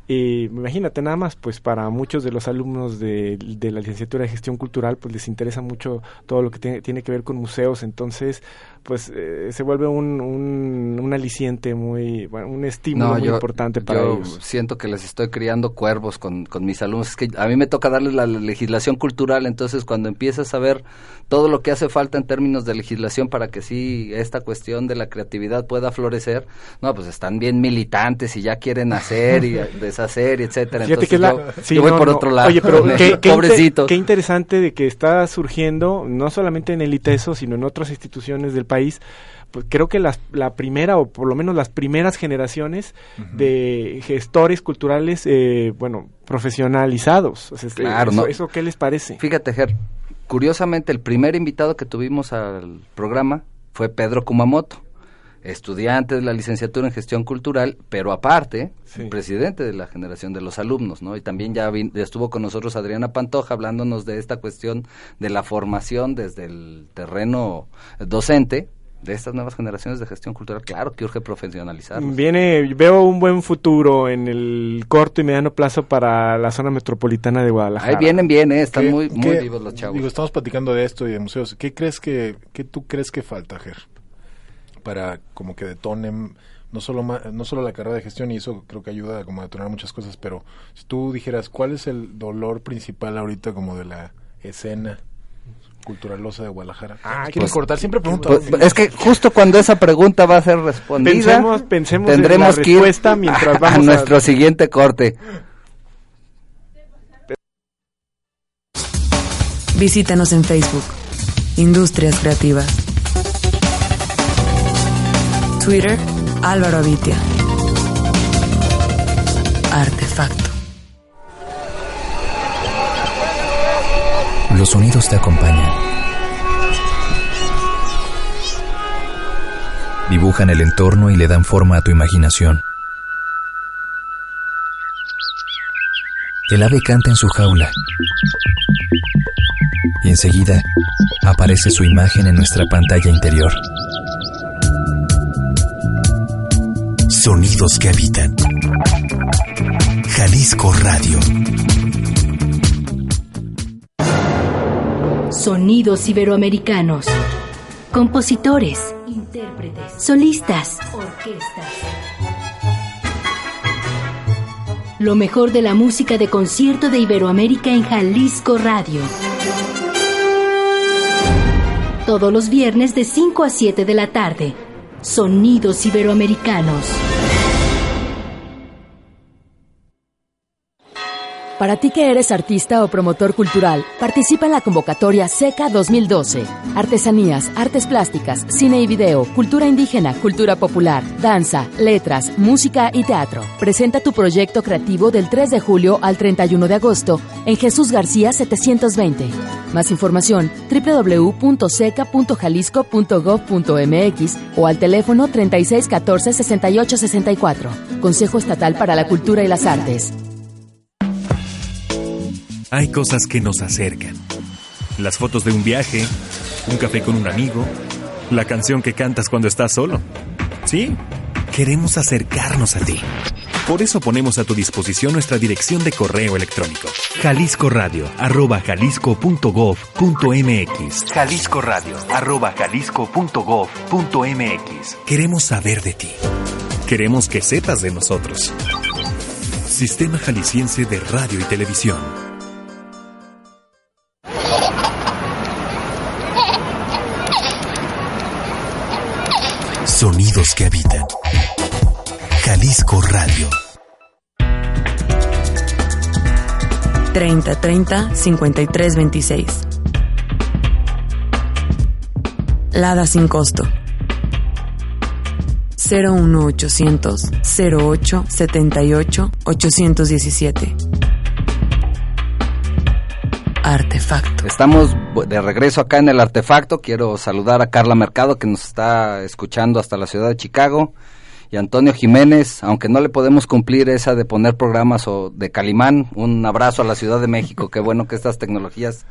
Y imagínate nada más, pues para muchos de los alumnos de, la licenciatura de gestión cultural, pues les interesa mucho todo lo que tiene que ver con museos, entonces pues eh, se vuelve un, un, un aliciente muy, bueno, un estímulo muy importante para yo ellos. siento que les estoy criando cuervos con, con mis alumnos. Es que a mí me toca darles la legislación cultural, entonces cuando empiezas a ver todo lo que hace falta en términos de legislación para que sí esta cuestión de la creatividad pueda florecer, no, pues están bien militantes y ya quieren hacer y deshacer, y etcétera. Entonces que la- yo, sí, yo voy no, por otro lado. Oye, pero qué, qué inter- Pobrecitos. qué interesante de que está surgiendo, no solamente en el ITESO, sino en otras instituciones del país, pues creo que las, la primera, o por lo menos las primeras generaciones de gestores culturales, eh, bueno, profesionalizados. O sea, Claro, eso, ¿no? ¿eso qué les parece? Fíjate, Ger, curiosamente el primer invitado que tuvimos al programa fue Pedro Kumamoto, estudiante de la licenciatura en gestión cultural, pero aparte, presidente de la generación de los alumnos, ¿no? Y también ya, ya estuvo con nosotros Adriana Pantoja hablándonos de esta cuestión de la formación desde el terreno docente de estas nuevas generaciones de gestión cultural. Claro que urge profesionalizar. Viene, veo un buen futuro en el corto y mediano plazo para la zona metropolitana de Guadalajara. Ahí vienen bien, ¿eh? están ¿Qué- muy, muy vivos los chavos. Digo, estamos platicando de esto y de museos. ¿Qué crees que, qué tú crees que falta, Ger? Para como que detonen no solo ma- no solo la carrera de gestión y eso creo que ayuda como a detonar muchas cosas, pero si tú dijeras cuál es el dolor principal ahorita como de la escena culturalosa de Guadalajara. Quiero pues- cortar, siempre pregunto. Pues, es que justo cuando esa pregunta va a ser respondida, Pensemos- pensemos en tendremos la que ir respuesta mientras a, vamos a- nuestro siguiente corte. Visítanos en Facebook. Industrias Creativas. Twitter, Álvaro Avitia. Artefacto. Los sonidos te acompañan. Dibujan el entorno y le dan forma a tu imaginación. El ave canta en su jaula. Y enseguida aparece su imagen en nuestra pantalla interior. Sonidos que habitan. Jalisco Radio. Sonidos iberoamericanos. Compositores, intérpretes, solistas, orquestas. Lo mejor de la música de concierto de Iberoamérica en Jalisco Radio. Todos los viernes de 5 a 7 de la tarde. Sonidos iberoamericanos. Para ti que eres artista o promotor cultural, participa en la convocatoria SECA 2012. Artesanías, artes plásticas, cine y video, cultura indígena, cultura popular, danza, letras, música y teatro. Presenta tu proyecto creativo del 3 de julio al 31 de agosto en Jesús García 720. Más información www.seca.jalisco.gov.mx o al teléfono 3614 6864. Consejo Estatal para la Cultura y las Artes. Hay cosas que nos acercan. Las fotos de un viaje, un café con un amigo, la canción que cantas cuando estás solo. Sí, queremos acercarnos a ti. Por eso ponemos a tu disposición nuestra dirección de correo electrónico. Jalisco Radio, arroba jalisco.gov.mx. Jalisco Radio, arroba jalisco.gov.mx. Queremos saber de ti. Queremos que sepas de nosotros. Sistema Jalisciense de Radio y Televisión. Sonidos que habitan. Jalisco Radio. 30 30 53 26. Lada sin costo. 01800 08 78 817. Artefacto. Estamos de regreso acá en el artefacto. Quiero saludar a Carla Mercado que nos está escuchando hasta la ciudad de Chicago y Antonio Jiménez, aunque no le podemos cumplir esa de poner programas o de Calimán. Un abrazo a la Ciudad de México. Qué bueno que estas tecnologías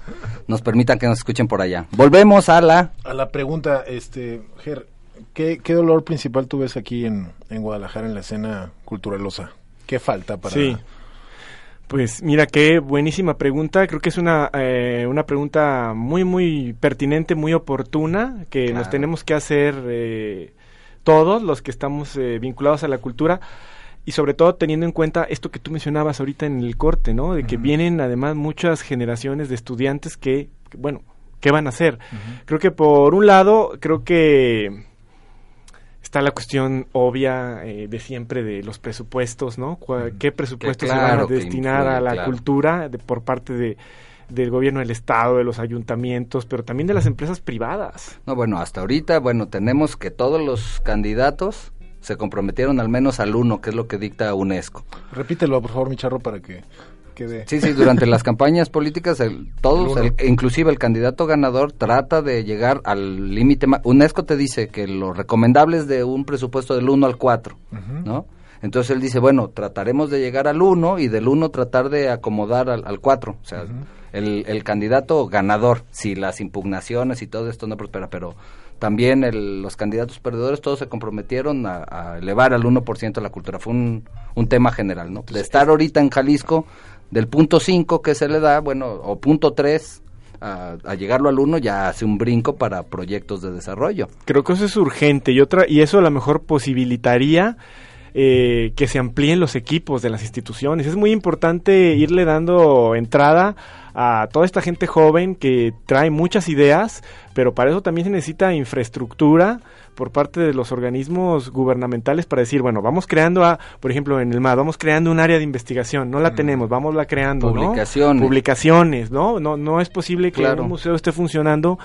nos permitan que nos escuchen por allá. Volvemos a la A la pregunta, este, Ger, ¿qué, qué dolor principal tú ves aquí en, en Guadalajara en la escena culturalosa? ¿Qué falta para...? Sí. Pues mira, qué buenísima pregunta. Creo que es una, eh, una pregunta muy, muy pertinente, muy oportuna, que nos tenemos que hacer eh, todos los que estamos eh, vinculados a la cultura. Y sobre todo teniendo en cuenta esto que tú mencionabas ahorita en el corte, ¿no? De que vienen además muchas generaciones de estudiantes que, que, bueno, ¿qué van a hacer? Creo que por un lado, creo que está la cuestión obvia eh, de siempre de los presupuestos, ¿no? ¿Qué presupuestos se van a claro destinar a la claro. cultura de- por parte de, del gobierno del Estado, de los ayuntamientos, pero también de las empresas privadas? No, bueno, hasta ahorita, bueno, tenemos que todos los candidatos se comprometieron al menos al uno, que es lo que dicta UNESCO. Repítelo, por favor, mi charro, para que quede... Sí, sí, durante las campañas políticas, el- todos, El inclusive el candidato ganador, trata de llegar al límite. UNESCO te dice que lo recomendable es de un presupuesto del 1 al 4, ¿no? Entonces él dice, bueno, trataremos de llegar al 1 y del 1 tratar de acomodar al, al 4. O sea, el, el candidato ganador, si las impugnaciones y todo esto no prospera, pero también el- los candidatos perdedores todos se comprometieron a, a elevar al 1% la cultura. Fue un, un tema general, ¿no? De estar ahorita en Jalisco, del punto 5 que se le da, bueno, o punto 3, a, a llegarlo al 1 ya hace un brinco para proyectos de desarrollo. Creo que eso es urgente y otra y eso a lo mejor posibilitaría eh, que se amplíen los equipos de las instituciones. Es muy importante irle dando entrada a toda esta gente joven que trae muchas ideas, pero para eso también se necesita infraestructura por parte de los organismos gubernamentales para decir, bueno, vamos creando, a, por ejemplo, en el MAD, vamos creando un área de investigación, no la tenemos, vamos la creando, ¿no? Publicaciones. ¿no? No, no es posible que Claro. un museo esté funcionando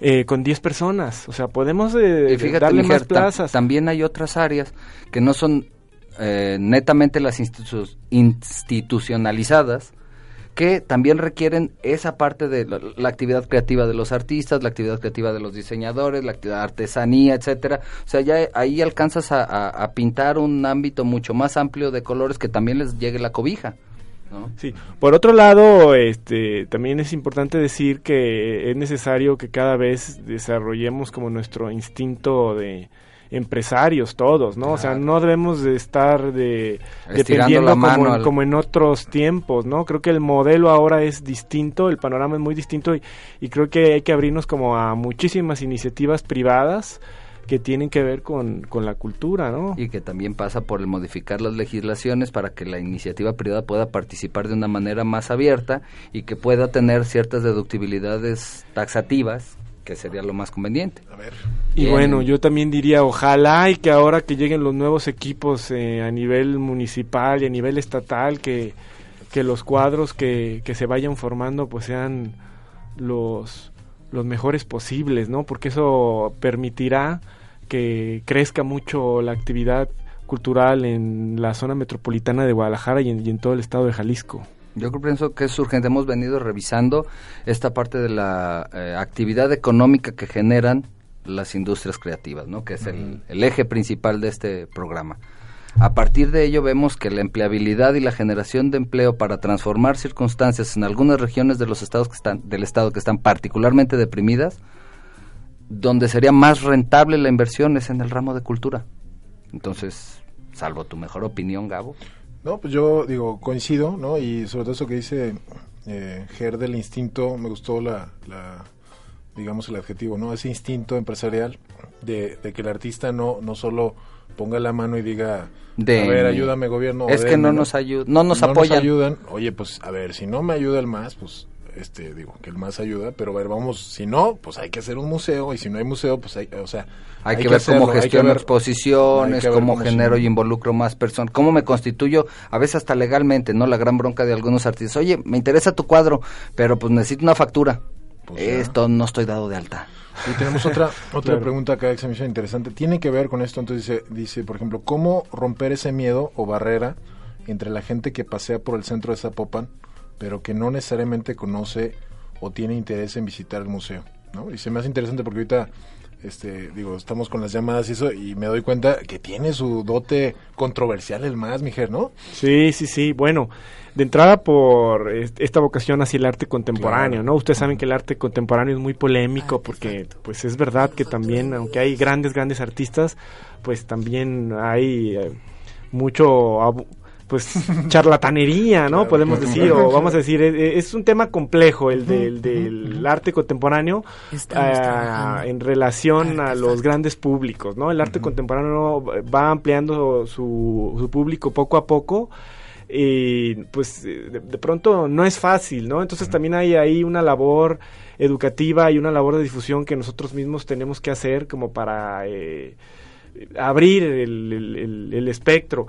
eh, con 10 personas. O sea, podemos eh, Y fíjate, darle más plazas. también hay otras áreas que no son eh, netamente las institu- institucionalizadas, que también requieren esa parte de la, la actividad creativa de los artistas, la actividad creativa de los diseñadores, la actividad artesanía, etcétera. O sea, ya ahí alcanzas a, a- a pintar un ámbito mucho más amplio de colores que también les llegue la cobija. ¿no? Sí. Por otro lado, este, también es importante decir que es necesario que cada vez desarrollemos como nuestro instinto de empresarios todos, ¿no? O sea, no debemos de estar de dependiendo la mano como, en- al- como en otros tiempos, ¿no? Creo que el modelo ahora es distinto, el panorama es muy distinto y, y creo que hay que abrirnos como a muchísimas iniciativas privadas que tienen que ver con, con la cultura, ¿no? Y que también pasa por el modificar las legislaciones para que la iniciativa privada pueda participar de una manera más abierta y que pueda tener ciertas deductibilidades taxativas, que sería lo más conveniente. A ver. Y Bien. bueno, yo también diría, ojalá y que ahora que lleguen los nuevos equipos eh, a nivel municipal y a nivel estatal, que, que los cuadros que, que se vayan formando pues sean los, los mejores posibles, ¿no? Porque eso permitirá que crezca mucho la actividad cultural en la zona metropolitana de Guadalajara y en, y en todo el estado de Jalisco. Yo creo pienso que es urgente. Hemos venido revisando esta parte de la eh, actividad económica que generan las industrias creativas, ¿no? que es el, el eje principal de este programa. A partir de ello vemos que la empleabilidad y la generación de empleo para transformar circunstancias en algunas regiones de los estados que están del estado que están particularmente deprimidas, donde sería más rentable la inversión es en el ramo de cultura. Entonces, salvo tu mejor opinión, Gabo. No, pues yo digo, coincido, ¿no? Y sobre todo eso que dice eh, Ger del instinto, me gustó la, la, digamos, el adjetivo, ¿no? Ese instinto empresarial de, de que el artista no, no solo ponga la mano y diga, De- a ver, ayúdame gobierno. Es que denme", no nos ayu- no nos apoyan. ayudan. Oye, pues, a ver, si no me ayuda el más, pues, este, digo, que el más ayuda, pero a ver, vamos, si no, pues hay que hacer un museo, y si no hay museo, pues hay, o sea... Hay, que ver cómo hacerlo, gestiono ver- exposiciones, ver cómo cómo genero y involucro más personas, cómo me constituyo, a veces hasta legalmente, ¿no? La gran bronca de algunos artistas. Oye, me interesa tu cuadro, pero pues necesito una factura. Pues ya. Esto no estoy dado de alta. Y tenemos otra otra Claro. pregunta acá que se me hizo interesante. Tiene que ver con esto, entonces dice, dice, por ejemplo, ¿cómo romper ese miedo o barrera entre la gente que pasea por el centro de Zapopan, pero que no necesariamente conoce o tiene interés en visitar el museo? ¿no? Y se me hace interesante porque ahorita, este, digo, estamos con las llamadas y eso, y me doy cuenta que tiene su dote controversial el más, mijer, ¿no? Sí, sí, sí. Bueno, de entrada por est- esta vocación hacia el arte contemporáneo, Claro. ¿no? Ustedes saben que el arte contemporáneo es muy polémico porque, pues, es verdad que también, aunque hay grandes, grandes artistas, pues también hay eh, mucho abu- pues charlatanería, ¿no? Podemos decir, o vamos a decir, es, es un tema complejo el del, del arte contemporáneo ah, en relación a los grandes públicos, ¿no? El arte contemporáneo va ampliando su, su público poco a poco y pues eh, de, de pronto no es fácil, ¿no? Entonces también hay ahí una labor educativa y una labor de difusión que nosotros mismos tenemos que hacer como para eh, abrir el, el- el- el espectro.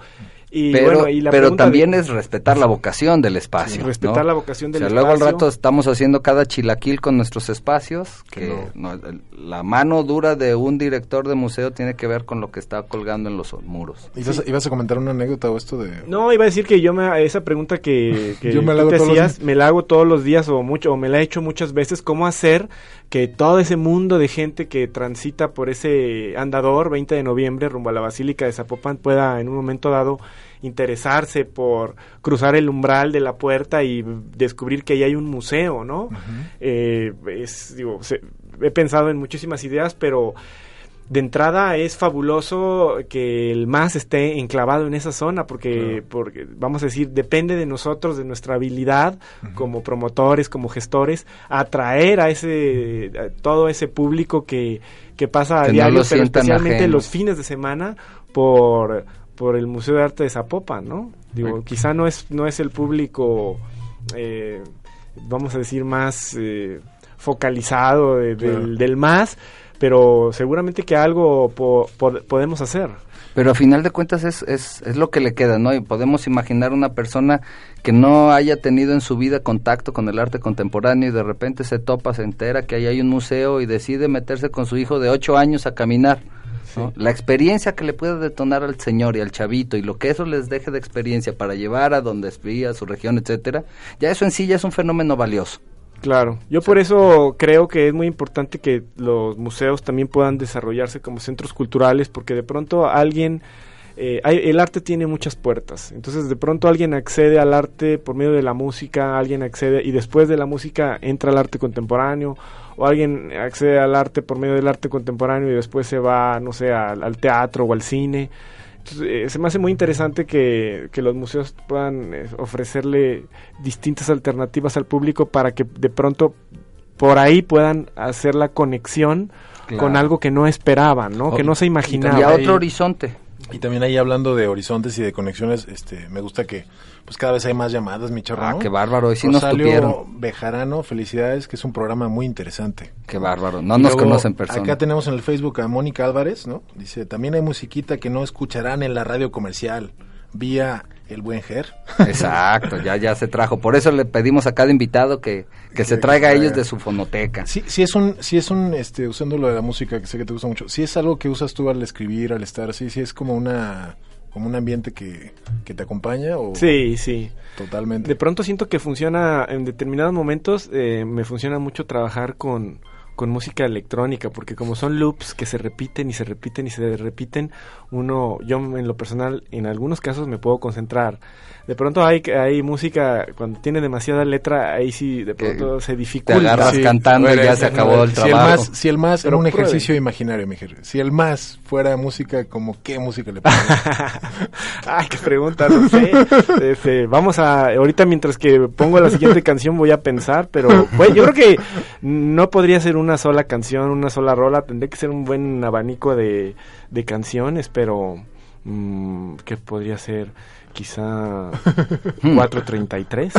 Y pero bueno, y la pero pregunta de- también es respetar la vocación del espacio. respetar ¿no? la vocación del O sea, Luego al espacio. rato estamos haciendo cada chilaquil con nuestros espacios, que no, el- la mano dura de un director de museo tiene que ver con lo que está colgando en los muros. ¿Ibas, ibas a comentar una anécdota o esto de...? No, iba a decir que yo me, esa pregunta que, que Yo me la tú hago te todos los hacías, días. me la hago todos los días o mucho, o me la he hecho muchas veces, cómo hacer que todo ese mundo de gente que transita por ese andador 20 de noviembre rumbo a la Basílica de Zapopan pueda en un momento dado interesarse por cruzar el umbral de la puerta y descubrir que ahí hay un museo, ¿no? Eh, es, digo, se- he pensado en muchísimas ideas, pero de entrada es fabuloso que el MAS esté enclavado en esa zona porque, porque vamos a decir, depende de nosotros, de nuestra habilidad como promotores, como gestores, atraer a ese a todo ese público que, que pasa a Que diario, pero especialmente los fines de semana por por el Museo de Arte de Zapopan, ¿no? Digo, quizá no es no es el público eh, vamos a decir más eh, focalizado de- del, Claro. del más, pero seguramente que algo po- po- podemos hacer. Pero a final de cuentas es, es, es lo que le queda, ¿no? Y podemos imaginar una persona que no haya tenido en su vida contacto con el arte contemporáneo y de repente se topa, se entera que ahí hay un museo y decide meterse con su hijo de ocho años a caminar. ¿no? La experiencia que le puede detonar al señor y al chavito y lo que eso les deje de experiencia para llevar a donde espía, a su región, etcétera, ya eso en sí ya es un fenómeno valioso. Claro, yo por eso creo que es muy importante que los museos también puedan desarrollarse como centros culturales, porque de pronto alguien, eh, hay- el arte tiene muchas puertas, entonces de pronto alguien accede al arte por medio de la música, alguien accede y después de la música entra al arte contemporáneo, o alguien accede al arte por medio del arte contemporáneo y después se va, no sé, al, al teatro o al cine. Eh, se me hace muy interesante que, que los museos puedan eh, ofrecerle distintas alternativas al público para que de pronto por ahí puedan hacer la conexión Claro. con algo que no esperaban, ¿no? que no se imaginaban. horizonte. Y también ahí hablando de horizontes y de conexiones, este, me gusta que pues cada vez hay más llamadas, mi chorro. Ah, qué bárbaro, hoy sí nos Rosalio tupieron. Bejarano, felicidades, que es un programa muy interesante. Qué bárbaro, no Y nos luego, conocen persona. Acá tenemos en el Facebook a Mónica Álvarez, ¿no? Dice, también hay musiquita que no escucharán en la radio comercial, vía el buen Ger. Exacto, ya ya se trajo. Por eso le pedimos a cada invitado que, que se Que traiga a ellos de su fonoteca. Sí, sí es un, sí es un, este, usando lo de la música, que sé que te gusta mucho, sí es algo que usas tú al escribir, al estar así, sí es como una, como un ambiente que, que te acompaña o... Sí, sí. Totalmente. De pronto siento que funciona, en determinados momentos eh, me funciona mucho trabajar con, con música electrónica, porque como son loops que se repiten y se repiten y se repiten, uno, yo en lo personal, en algunos casos me puedo concentrar. De pronto hay, hay música, cuando tiene demasiada letra, ahí sí de pronto se dificulta. agarras cantando y ya se acabó el si El trabajo. más, si el más, era un ejercicio imaginario, mi Ger. Si el más fuera música, como qué música le pones? Ay, qué pregunta, no sé. Este, vamos a, ahorita mientras que pongo la siguiente canción voy a pensar, pero pues, yo creo que no podría ser una sola canción, una sola rola, tendría que ser un buen abanico de, de canciones, pero mm, ¿qué podría ser? Quizá 433.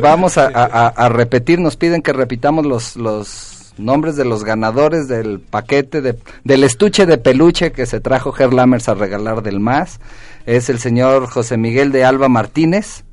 Vamos a, a- a- a repetir, nos piden que repitamos los, los nombres de los ganadores del paquete de, del estuche de peluche que se trajo Lammers a regalar del MAS. Es el señor José Miguel de Alba Martínez,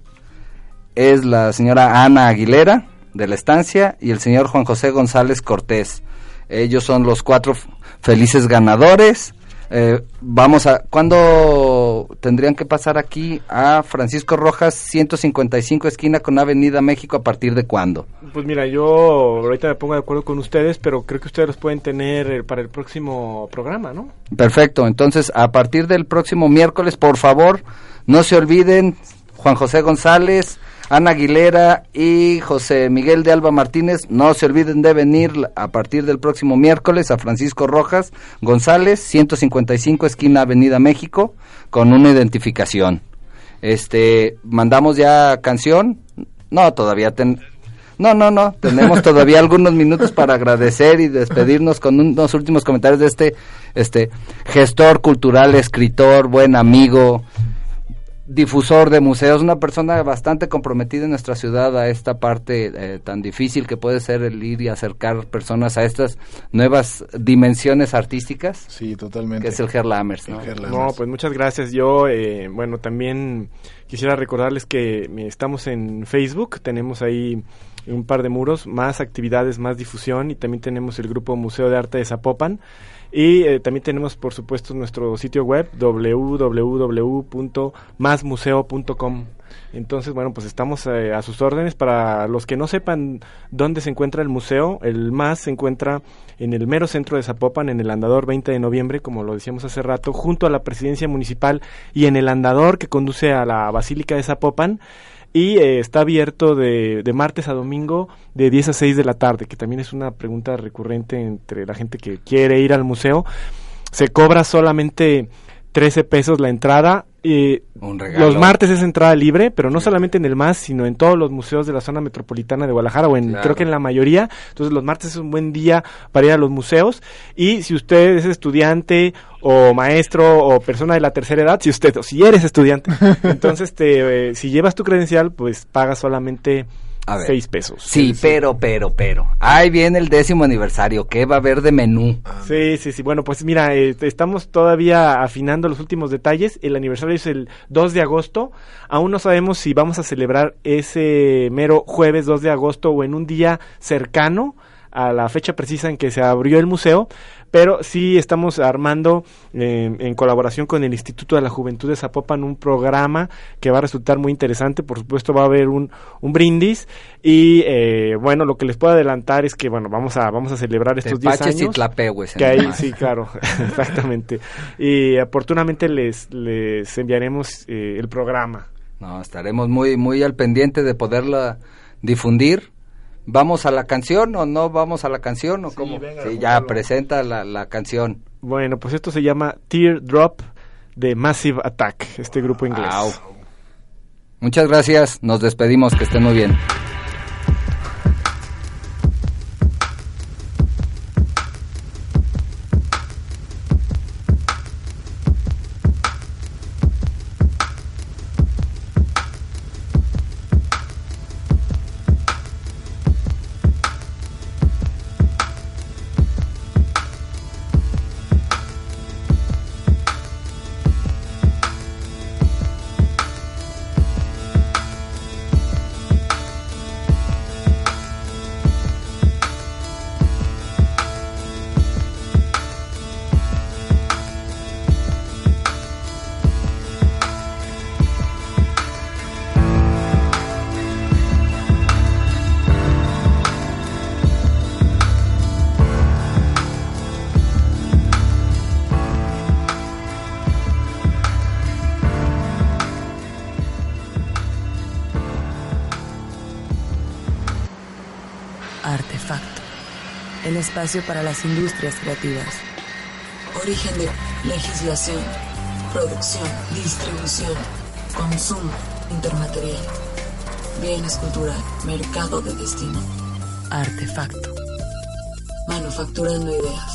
es la señora Ana Aguilera de la estancia y el señor Juan José González Cortés. Ellos son los cuatro felices ganadores. Eh, vamos a, ¿cuándo tendrían que pasar aquí a Francisco Rojas 155 esquina con Avenida México a partir de cuándo? Pues mira, yo ahorita me pongo de acuerdo con ustedes, pero creo que ustedes los pueden tener eh, para el próximo programa, ¿no? Perfecto, entonces a partir del próximo miércoles, por favor, no se olviden, Juan José González, Ana Aguilera y José Miguel de Alba Martínez. No se olviden de venir a partir del próximo miércoles a Francisco Rojas González, 155 esquina Avenida México, con una identificación. Este, mandamos ya canción. No, todavía ten, no, no, no. Tenemos todavía algunos minutos para agradecer y despedirnos con unos últimos comentarios de este, este gestor cultural, escritor, buen amigo, difusor de museos, una persona bastante comprometida en nuestra ciudad a esta parte eh, tan difícil que puede ser el ir y acercar personas a estas nuevas dimensiones artísticas. Sí, totalmente. Que es el Gerlamers, ¿no? No, pues muchas gracias. Yo, eh, bueno, también quisiera recordarles que eh, estamos en Facebook, tenemos ahí un par de muros, más actividades, más difusión y también tenemos el grupo Museo de Arte de Zapopan. Y eh, también tenemos, por supuesto, nuestro sitio web www.masmuseo.com. Entonces, bueno, pues estamos eh, a sus órdenes. Para los que no sepan dónde se encuentra el museo, el MAS se encuentra en el mero centro de Zapopan, en el andador 20 de noviembre, como lo decíamos hace rato, junto a la presidencia municipal y en el andador que conduce a la Basílica de Zapopan y eh, está abierto de, de martes a domingo de 10 a 6 de la tarde, que también es una pregunta recurrente entre la gente que quiere ir al museo. Se cobra solamente 13 pesos la entrada. Un regalo. los martes es entrada libre, pero no solamente en el MAS, sino en todos los museos de la zona metropolitana de Guadalajara, o en, Claro. creo que en la mayoría. Entonces los martes es un buen día para ir a los museos. Y si usted es estudiante o maestro o persona de la tercera edad, si usted, o si eres estudiante, entonces te, eh, si llevas tu credencial, pues pagas solamente A ver. 6 pesos. Sí, pero, pero, pero. Ahí viene el décimo aniversario. ¿Qué va a haber de menú? Sí, sí, sí. Bueno, pues mira, eh, estamos todavía afinando los últimos detalles. El aniversario es el 2 de agosto. Aún no sabemos si vamos a celebrar ese mero jueves 2 de agosto o en un día cercano a la fecha precisa en que se abrió el museo, pero sí estamos armando eh, en colaboración con el Instituto de la Juventud de Zapopan un programa que va a resultar muy interesante. Por supuesto va a haber un, un brindis y eh, bueno, lo que les puedo adelantar es que bueno, vamos a vamos a celebrar estos 10 Tepaches y años. tlapehues, Que hay, sí, claro, exactamente. Y oportunamente les, les enviaremos eh, el programa. No, estaremos muy, muy al pendiente de poderla difundir. ¿Vamos a la canción o no vamos a la canción o cómo? sí, ya presenta la, la canción. Bueno, pues esto se llama Teardrop de Massive Attack, este grupo inglés. Muchas gracias, nos despedimos, que estén muy bien. Espacio para las industrias creativas. Origen de legislación, producción, distribución, consumo, intermaterial, bienes cultural, mercado de destino, Artefacto. manufacturando ideas.